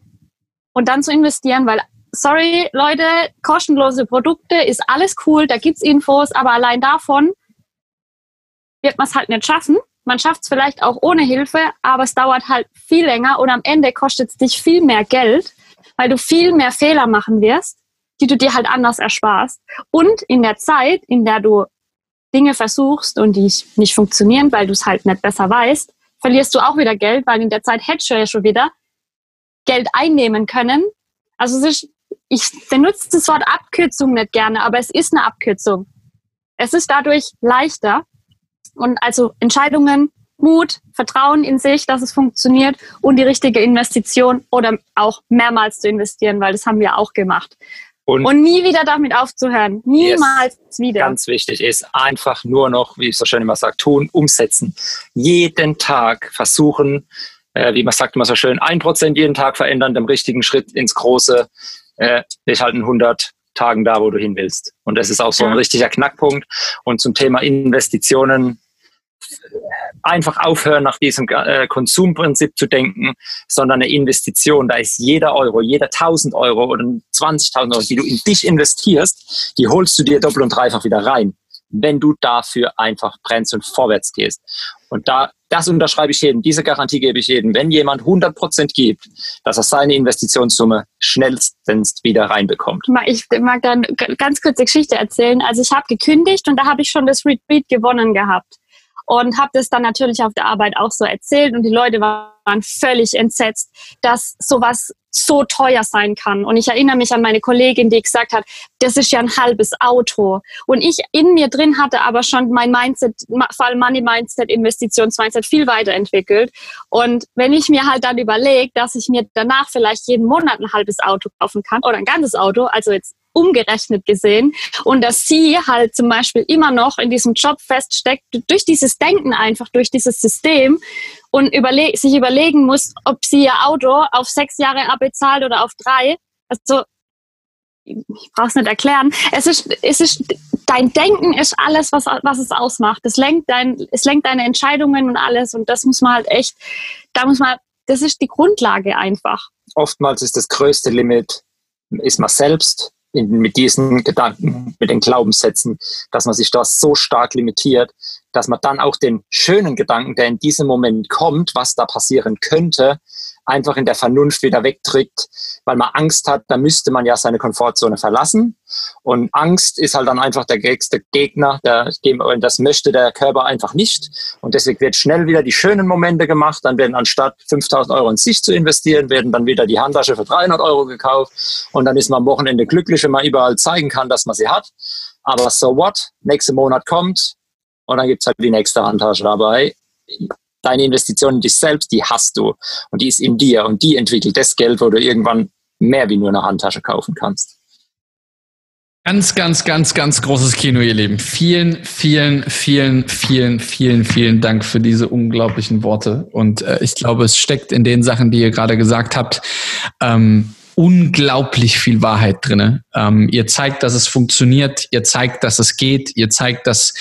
C: und dann zu investieren, weil, sorry Leute, kostenlose Produkte ist alles cool, da gibt's Infos, aber allein davon wird man es halt nicht schaffen. Man schafft es vielleicht auch ohne Hilfe, aber es dauert halt viel länger und am Ende kostet es dich viel mehr Geld, weil du viel mehr Fehler machen wirst die du dir halt anders ersparst. Und in der Zeit, in der du Dinge versuchst und die nicht funktionieren, weil du es halt nicht besser weißt, verlierst du auch wieder Geld, weil in der Zeit hättest du ja schon wieder Geld einnehmen können. Also es ist, ich benutze das Wort Abkürzung nicht gerne, aber es ist eine Abkürzung. Es ist dadurch leichter und also Entscheidungen, Mut, Vertrauen in sich, dass es funktioniert und die richtige Investition oder auch mehrmals zu investieren, weil das haben wir auch gemacht. Und, und, nie wieder damit aufzuhören. Niemals yes, wieder.
B: Ganz wichtig ist einfach nur noch, wie ich so schön immer sage, tun, umsetzen. Jeden Tag versuchen, äh, wie man sagt immer so schön, ein Prozent jeden Tag verändern, dem richtigen Schritt ins Große. Äh, ich halt in 100 Tagen da, wo du hin willst. Und das ist auch so ein richtiger Knackpunkt. Und zum Thema Investitionen, einfach aufhören, nach diesem äh, Konsumprinzip zu denken, sondern eine Investition. Da ist jeder Euro, jeder 1000 Euro oder 20.000 Euro, die du in dich investierst, die holst du dir doppelt und dreifach wieder rein, wenn du dafür einfach brennst und vorwärts gehst. Und da, das unterschreibe ich jedem, diese Garantie gebe ich jedem. Wenn jemand 100 Prozent gibt, dass er seine Investitionssumme schnellstens wieder reinbekommt.
C: Ich mag dann ganz kurze Geschichte erzählen. Also ich habe gekündigt und da habe ich schon das Retreat gewonnen gehabt und habe das dann natürlich auf der Arbeit auch so erzählt und die Leute waren völlig entsetzt, dass sowas so teuer sein kann. Und ich erinnere mich an meine Kollegin, die gesagt hat, das ist ja ein halbes Auto. Und ich in mir drin hatte aber schon mein Mindset, allem Money Mindset, Investitionsmindset viel weiterentwickelt. Und wenn ich mir halt dann überlege, dass ich mir danach vielleicht jeden Monat ein halbes Auto kaufen kann oder ein ganzes Auto, also jetzt umgerechnet gesehen und dass sie halt zum Beispiel immer noch in diesem Job feststeckt, durch dieses Denken einfach, durch dieses System und überle sich überlegen muss, ob sie ihr Auto auf sechs Jahre abbezahlt oder auf drei. Also ich brauche es nicht erklären. Es ist, es ist, dein Denken ist alles, was, was es ausmacht. Es lenkt, dein, es lenkt deine Entscheidungen und alles. Und das muss man halt echt, da muss man, das ist die Grundlage einfach.
B: Oftmals ist das größte Limit, ist man selbst mit diesen Gedanken, mit den Glaubenssätzen, dass man sich das so stark limitiert, dass man dann auch den schönen Gedanken, der in diesem Moment kommt, was da passieren könnte, einfach in der Vernunft wieder wegträgt, weil man Angst hat, da müsste man ja seine Komfortzone verlassen. Und Angst ist halt dann einfach der nächste Gegner, der, das möchte der Körper einfach nicht. Und deswegen wird schnell wieder die schönen Momente gemacht. Dann werden anstatt 5000 Euro in sich zu investieren, werden dann wieder die Handtasche für 300 Euro gekauft. Und dann ist man am Wochenende glücklich, wenn man überall zeigen kann, dass man sie hat. Aber so what? Nächster Monat kommt und dann gibt's halt die nächste Handtasche dabei deine Investition in dich selbst, die hast du und die ist in dir und die entwickelt das Geld, wo du irgendwann mehr wie nur eine Handtasche kaufen kannst.
A: Ganz, ganz, ganz, ganz großes Kino, ihr Lieben. Vielen, vielen, vielen, vielen, vielen, vielen Dank für diese unglaublichen Worte. Und äh, ich glaube, es steckt in den Sachen, die ihr gerade gesagt habt, ähm, unglaublich viel Wahrheit drinne. Ähm, ihr zeigt, dass es funktioniert, ihr zeigt, dass es geht, ihr zeigt, dass,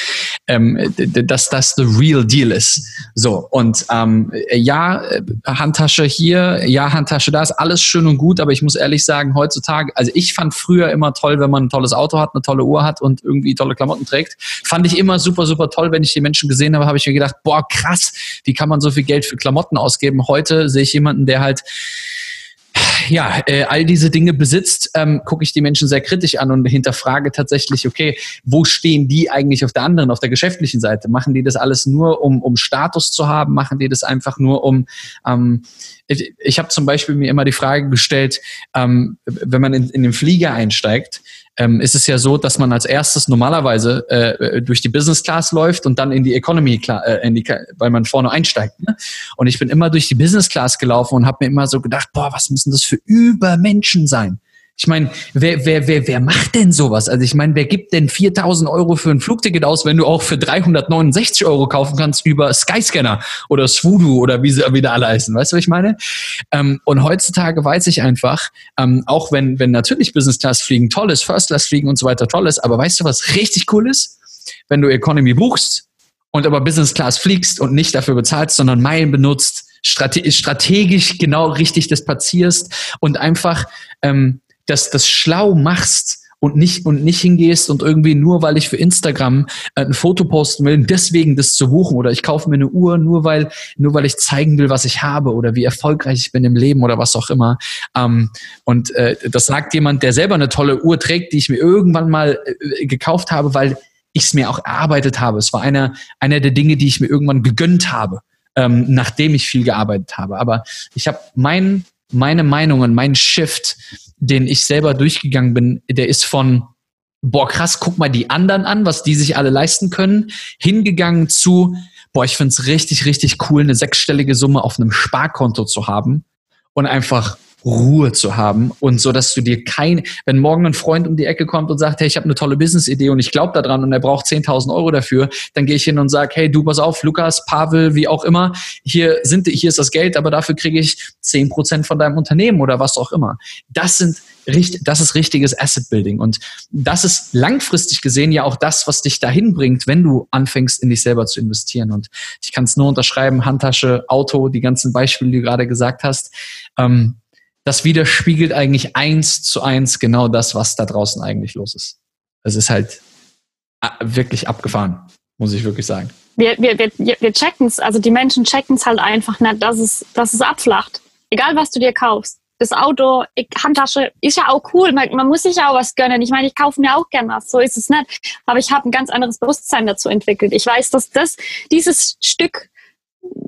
A: ähm, dass das the real deal ist. So, und ähm, ja, Handtasche hier, ja, Handtasche da, ist alles schön und gut, aber ich muss ehrlich sagen, heutzutage, also ich fand früher immer toll, wenn man ein tolles Auto hat, eine tolle Uhr hat und irgendwie tolle Klamotten trägt. Fand ich immer super, super toll, wenn ich die Menschen gesehen habe, habe ich mir gedacht, boah, krass, wie kann man so viel Geld für Klamotten ausgeben? Heute sehe ich jemanden, der halt ja, äh, all diese Dinge besitzt, ähm, gucke ich die Menschen sehr kritisch an und hinterfrage tatsächlich, okay, wo stehen die eigentlich auf der anderen, auf der geschäftlichen Seite? Machen die das alles nur, um, um Status zu haben? Machen die das einfach nur, um ähm, ich, ich habe zum Beispiel mir immer die Frage gestellt, ähm, wenn man in, in den Flieger einsteigt, ähm, ist es ja so, dass man als erstes normalerweise äh, durch die Business Class läuft und dann in die Economy, äh, in die, weil man vorne einsteigt. Ne? Und ich bin immer durch die Business Class gelaufen und habe mir immer so gedacht, boah, was müssen das für Übermenschen sein? Ich meine, wer, wer, wer, wer macht denn sowas? Also ich meine, wer gibt denn 4000 Euro für ein Flugticket aus, wenn du auch für 369 Euro kaufen kannst über Skyscanner oder Swoodoo oder wie sie wieder alle heißen? Weißt du, was ich meine? Ähm, und heutzutage weiß ich einfach, ähm, auch wenn, wenn natürlich Business Class fliegen toll ist, First Class fliegen und so weiter toll ist, aber weißt du, was richtig cool ist? Wenn du Economy buchst und aber Business Class fliegst und nicht dafür bezahlst, sondern Meilen benutzt, strategisch genau richtig das platzierst und einfach ähm, dass das schlau machst und nicht und nicht hingehst und irgendwie nur weil ich für Instagram äh, ein Foto posten will, deswegen das zu buchen oder ich kaufe mir eine Uhr nur weil nur weil ich zeigen will, was ich habe oder wie erfolgreich ich bin im Leben oder was auch immer. Ähm, und äh, das sagt jemand, der selber eine tolle Uhr trägt, die ich mir irgendwann mal äh, gekauft habe, weil ich es mir auch erarbeitet habe. Es war einer einer der Dinge, die ich mir irgendwann gegönnt habe, ähm, nachdem ich viel gearbeitet habe. Aber ich habe mein meine Meinung und mein Shift den ich selber durchgegangen bin, der ist von, boah, krass, guck mal die anderen an, was die sich alle leisten können, hingegangen zu, boah, ich find's richtig, richtig cool, eine sechsstellige Summe auf einem Sparkonto zu haben und einfach Ruhe zu haben und so, dass du dir kein, wenn morgen ein Freund um die Ecke kommt und sagt, hey, ich habe eine tolle Business-Idee und ich glaube daran und er braucht 10.000 Euro dafür, dann gehe ich hin und sage, hey, du pass auf, Lukas, Pavel, wie auch immer, hier sind, hier ist das Geld, aber dafür kriege ich 10% von deinem Unternehmen oder was auch immer. Das sind das ist richtiges Asset Building und das ist langfristig gesehen ja auch das, was dich dahin bringt, wenn du anfängst, in dich selber zu investieren. Und ich kann es nur unterschreiben: Handtasche, Auto, die ganzen Beispiele, die du gerade gesagt hast. Ähm, das widerspiegelt eigentlich eins zu eins genau das, was da draußen eigentlich los ist. Es ist halt äh, wirklich abgefahren, muss ich wirklich sagen.
C: Wir, wir, wir, wir checken es, also die Menschen checken es halt einfach nicht, dass es, dass es abflacht. Egal, was du dir kaufst. Das Auto, ich, Handtasche ist ja auch cool. Man, man, muss sich ja auch was gönnen. Ich meine, ich kaufe mir auch gern was. So ist es nicht. Aber ich habe ein ganz anderes Bewusstsein dazu entwickelt. Ich weiß, dass das, dieses Stück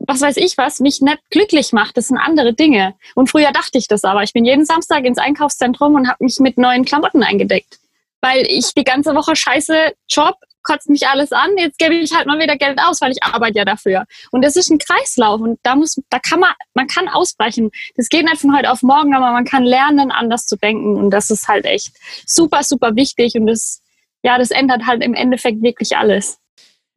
C: was weiß ich was, mich nicht glücklich macht. Das sind andere Dinge. Und früher dachte ich das aber. Ich bin jeden Samstag ins Einkaufszentrum und habe mich mit neuen Klamotten eingedeckt. Weil ich die ganze Woche scheiße Job, kotzt mich alles an, jetzt gebe ich halt mal wieder Geld aus, weil ich arbeite ja dafür. Und das ist ein Kreislauf und da muss, da kann man, man kann ausbrechen. Das geht nicht von heute auf morgen, aber man kann lernen, anders zu denken und das ist halt echt super, super wichtig und das, ja, das ändert halt im Endeffekt wirklich alles.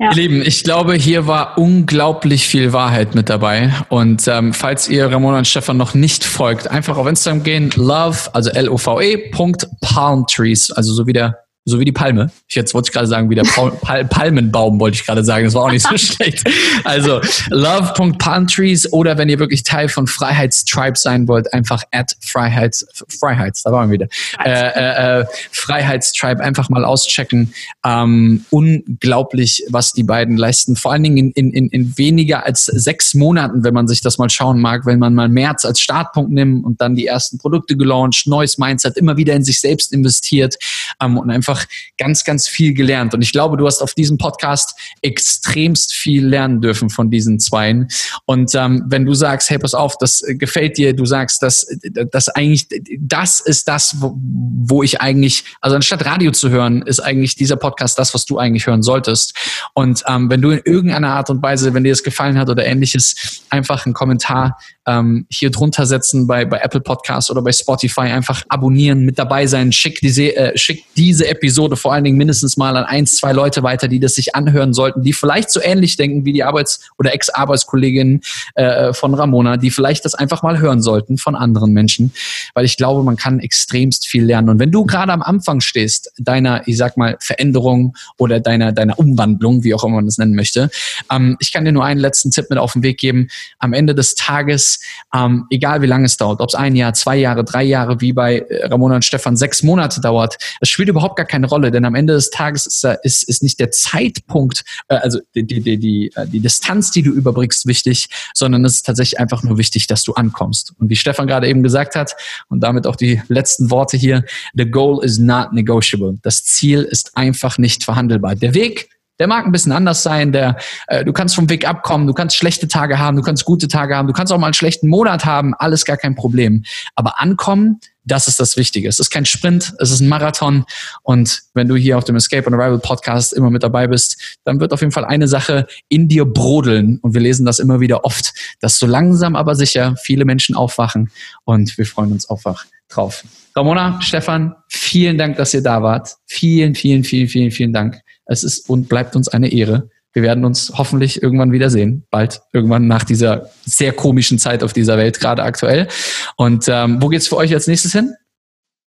A: Ja. Ihr Lieben, ich glaube, hier war unglaublich viel Wahrheit mit dabei. Und ähm, falls ihr Ramona und Stefan noch nicht folgt, einfach auf Instagram gehen, love, also L-O-V-E, Punkt, Palm Trees, also so wie der so wie die Palme. Ich jetzt wollte ich gerade sagen, wie der Pal Palmenbaum wollte ich gerade sagen. Das war auch nicht so schlecht. Also love.palmtrees oder wenn ihr wirklich Teil von Freiheitstribe sein wollt, einfach at Freiheits, Freiheits, da waren wir wieder. Äh, äh, äh, Freiheitstribe einfach mal auschecken. Ähm, unglaublich, was die beiden leisten. Vor allen Dingen in, in, in weniger als sechs Monaten, wenn man sich das mal schauen mag, wenn man mal März als Startpunkt nimmt und dann die ersten Produkte gelauncht, neues Mindset, immer wieder in sich selbst investiert ähm, und einfach einfach ganz, ganz viel gelernt. Und ich glaube, du hast auf diesem Podcast extremst viel lernen dürfen von diesen Zweien. Und ähm, wenn du sagst, hey, pass auf, das gefällt dir, du sagst, dass das eigentlich, das ist das, wo, wo ich eigentlich, also anstatt Radio zu hören, ist eigentlich dieser Podcast das, was du eigentlich hören solltest. Und ähm, wenn du in irgendeiner Art und Weise, wenn dir das gefallen hat oder ähnliches, einfach einen Kommentar ähm, hier drunter setzen bei, bei Apple Podcasts oder bei Spotify, einfach abonnieren, mit dabei sein, schick diese, äh, schick diese Episode vor allen Dingen mindestens mal an eins, zwei Leute weiter, die das sich anhören sollten, die vielleicht so ähnlich denken wie die Arbeits- oder Ex-Arbeitskolleginnen äh, von Ramona, die vielleicht das einfach mal hören sollten von anderen Menschen, weil ich glaube, man kann extremst viel lernen. Und wenn du gerade am Anfang stehst, deiner, ich sag mal, Veränderung oder deiner, deiner Umwandlung, wie auch immer man das nennen möchte, ähm, ich kann dir nur einen letzten Tipp mit auf den Weg geben. Am Ende des Tages, ähm, egal wie lange es dauert, ob es ein Jahr, zwei Jahre, drei Jahre, wie bei äh, Ramona und Stefan sechs Monate dauert, es spielt überhaupt gar keine Rolle, denn am Ende des Tages ist, ist, ist nicht der Zeitpunkt, äh, also die, die, die, die, äh, die Distanz, die du überbrichst, wichtig, sondern es ist tatsächlich einfach nur wichtig, dass du ankommst. Und wie Stefan gerade eben gesagt hat, und damit auch die letzten Worte hier, the goal is not negotiable. Das Ziel ist einfach nicht verhandelbar. Der Weg der mag ein bisschen anders sein. Der, äh, du kannst vom Weg abkommen, du kannst schlechte Tage haben, du kannst gute Tage haben, du kannst auch mal einen schlechten Monat haben, alles gar kein Problem. Aber ankommen, das ist das Wichtige. Es ist kein Sprint, es ist ein Marathon. Und wenn du hier auf dem Escape on Arrival Podcast immer mit dabei bist, dann wird auf jeden Fall eine Sache in dir brodeln. Und wir lesen das immer wieder oft, dass so langsam aber sicher viele Menschen aufwachen. Und wir freuen uns einfach drauf. Ramona, Stefan, vielen Dank, dass ihr da wart. Vielen, vielen, vielen, vielen, vielen Dank. Es ist und bleibt uns eine Ehre. Wir werden uns hoffentlich irgendwann wiedersehen. Bald, irgendwann nach dieser sehr komischen Zeit auf dieser Welt, gerade aktuell. Und ähm, wo geht's für euch als nächstes hin?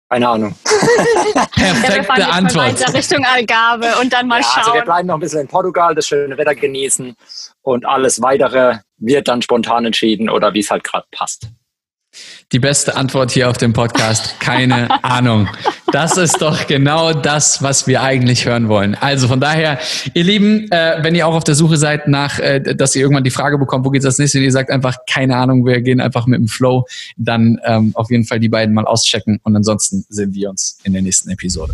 B: Keine Ahnung.
A: Perfekte ja, Antwort.
C: Weiter Richtung Algarve und dann mal ja, schauen.
B: Also wir bleiben noch ein bisschen in Portugal, das schöne Wetter genießen und alles weitere wird dann spontan entschieden oder wie es halt gerade passt.
A: Die beste Antwort hier auf dem Podcast, keine Ahnung. Das ist doch genau das, was wir eigentlich hören wollen. Also von daher, ihr Lieben, äh, wenn ihr auch auf der Suche seid nach, äh, dass ihr irgendwann die Frage bekommt, wo geht's als nächstes, und ihr sagt einfach, keine Ahnung, wir gehen einfach mit dem Flow, dann ähm, auf jeden Fall die beiden mal auschecken und ansonsten sehen wir uns in der nächsten Episode.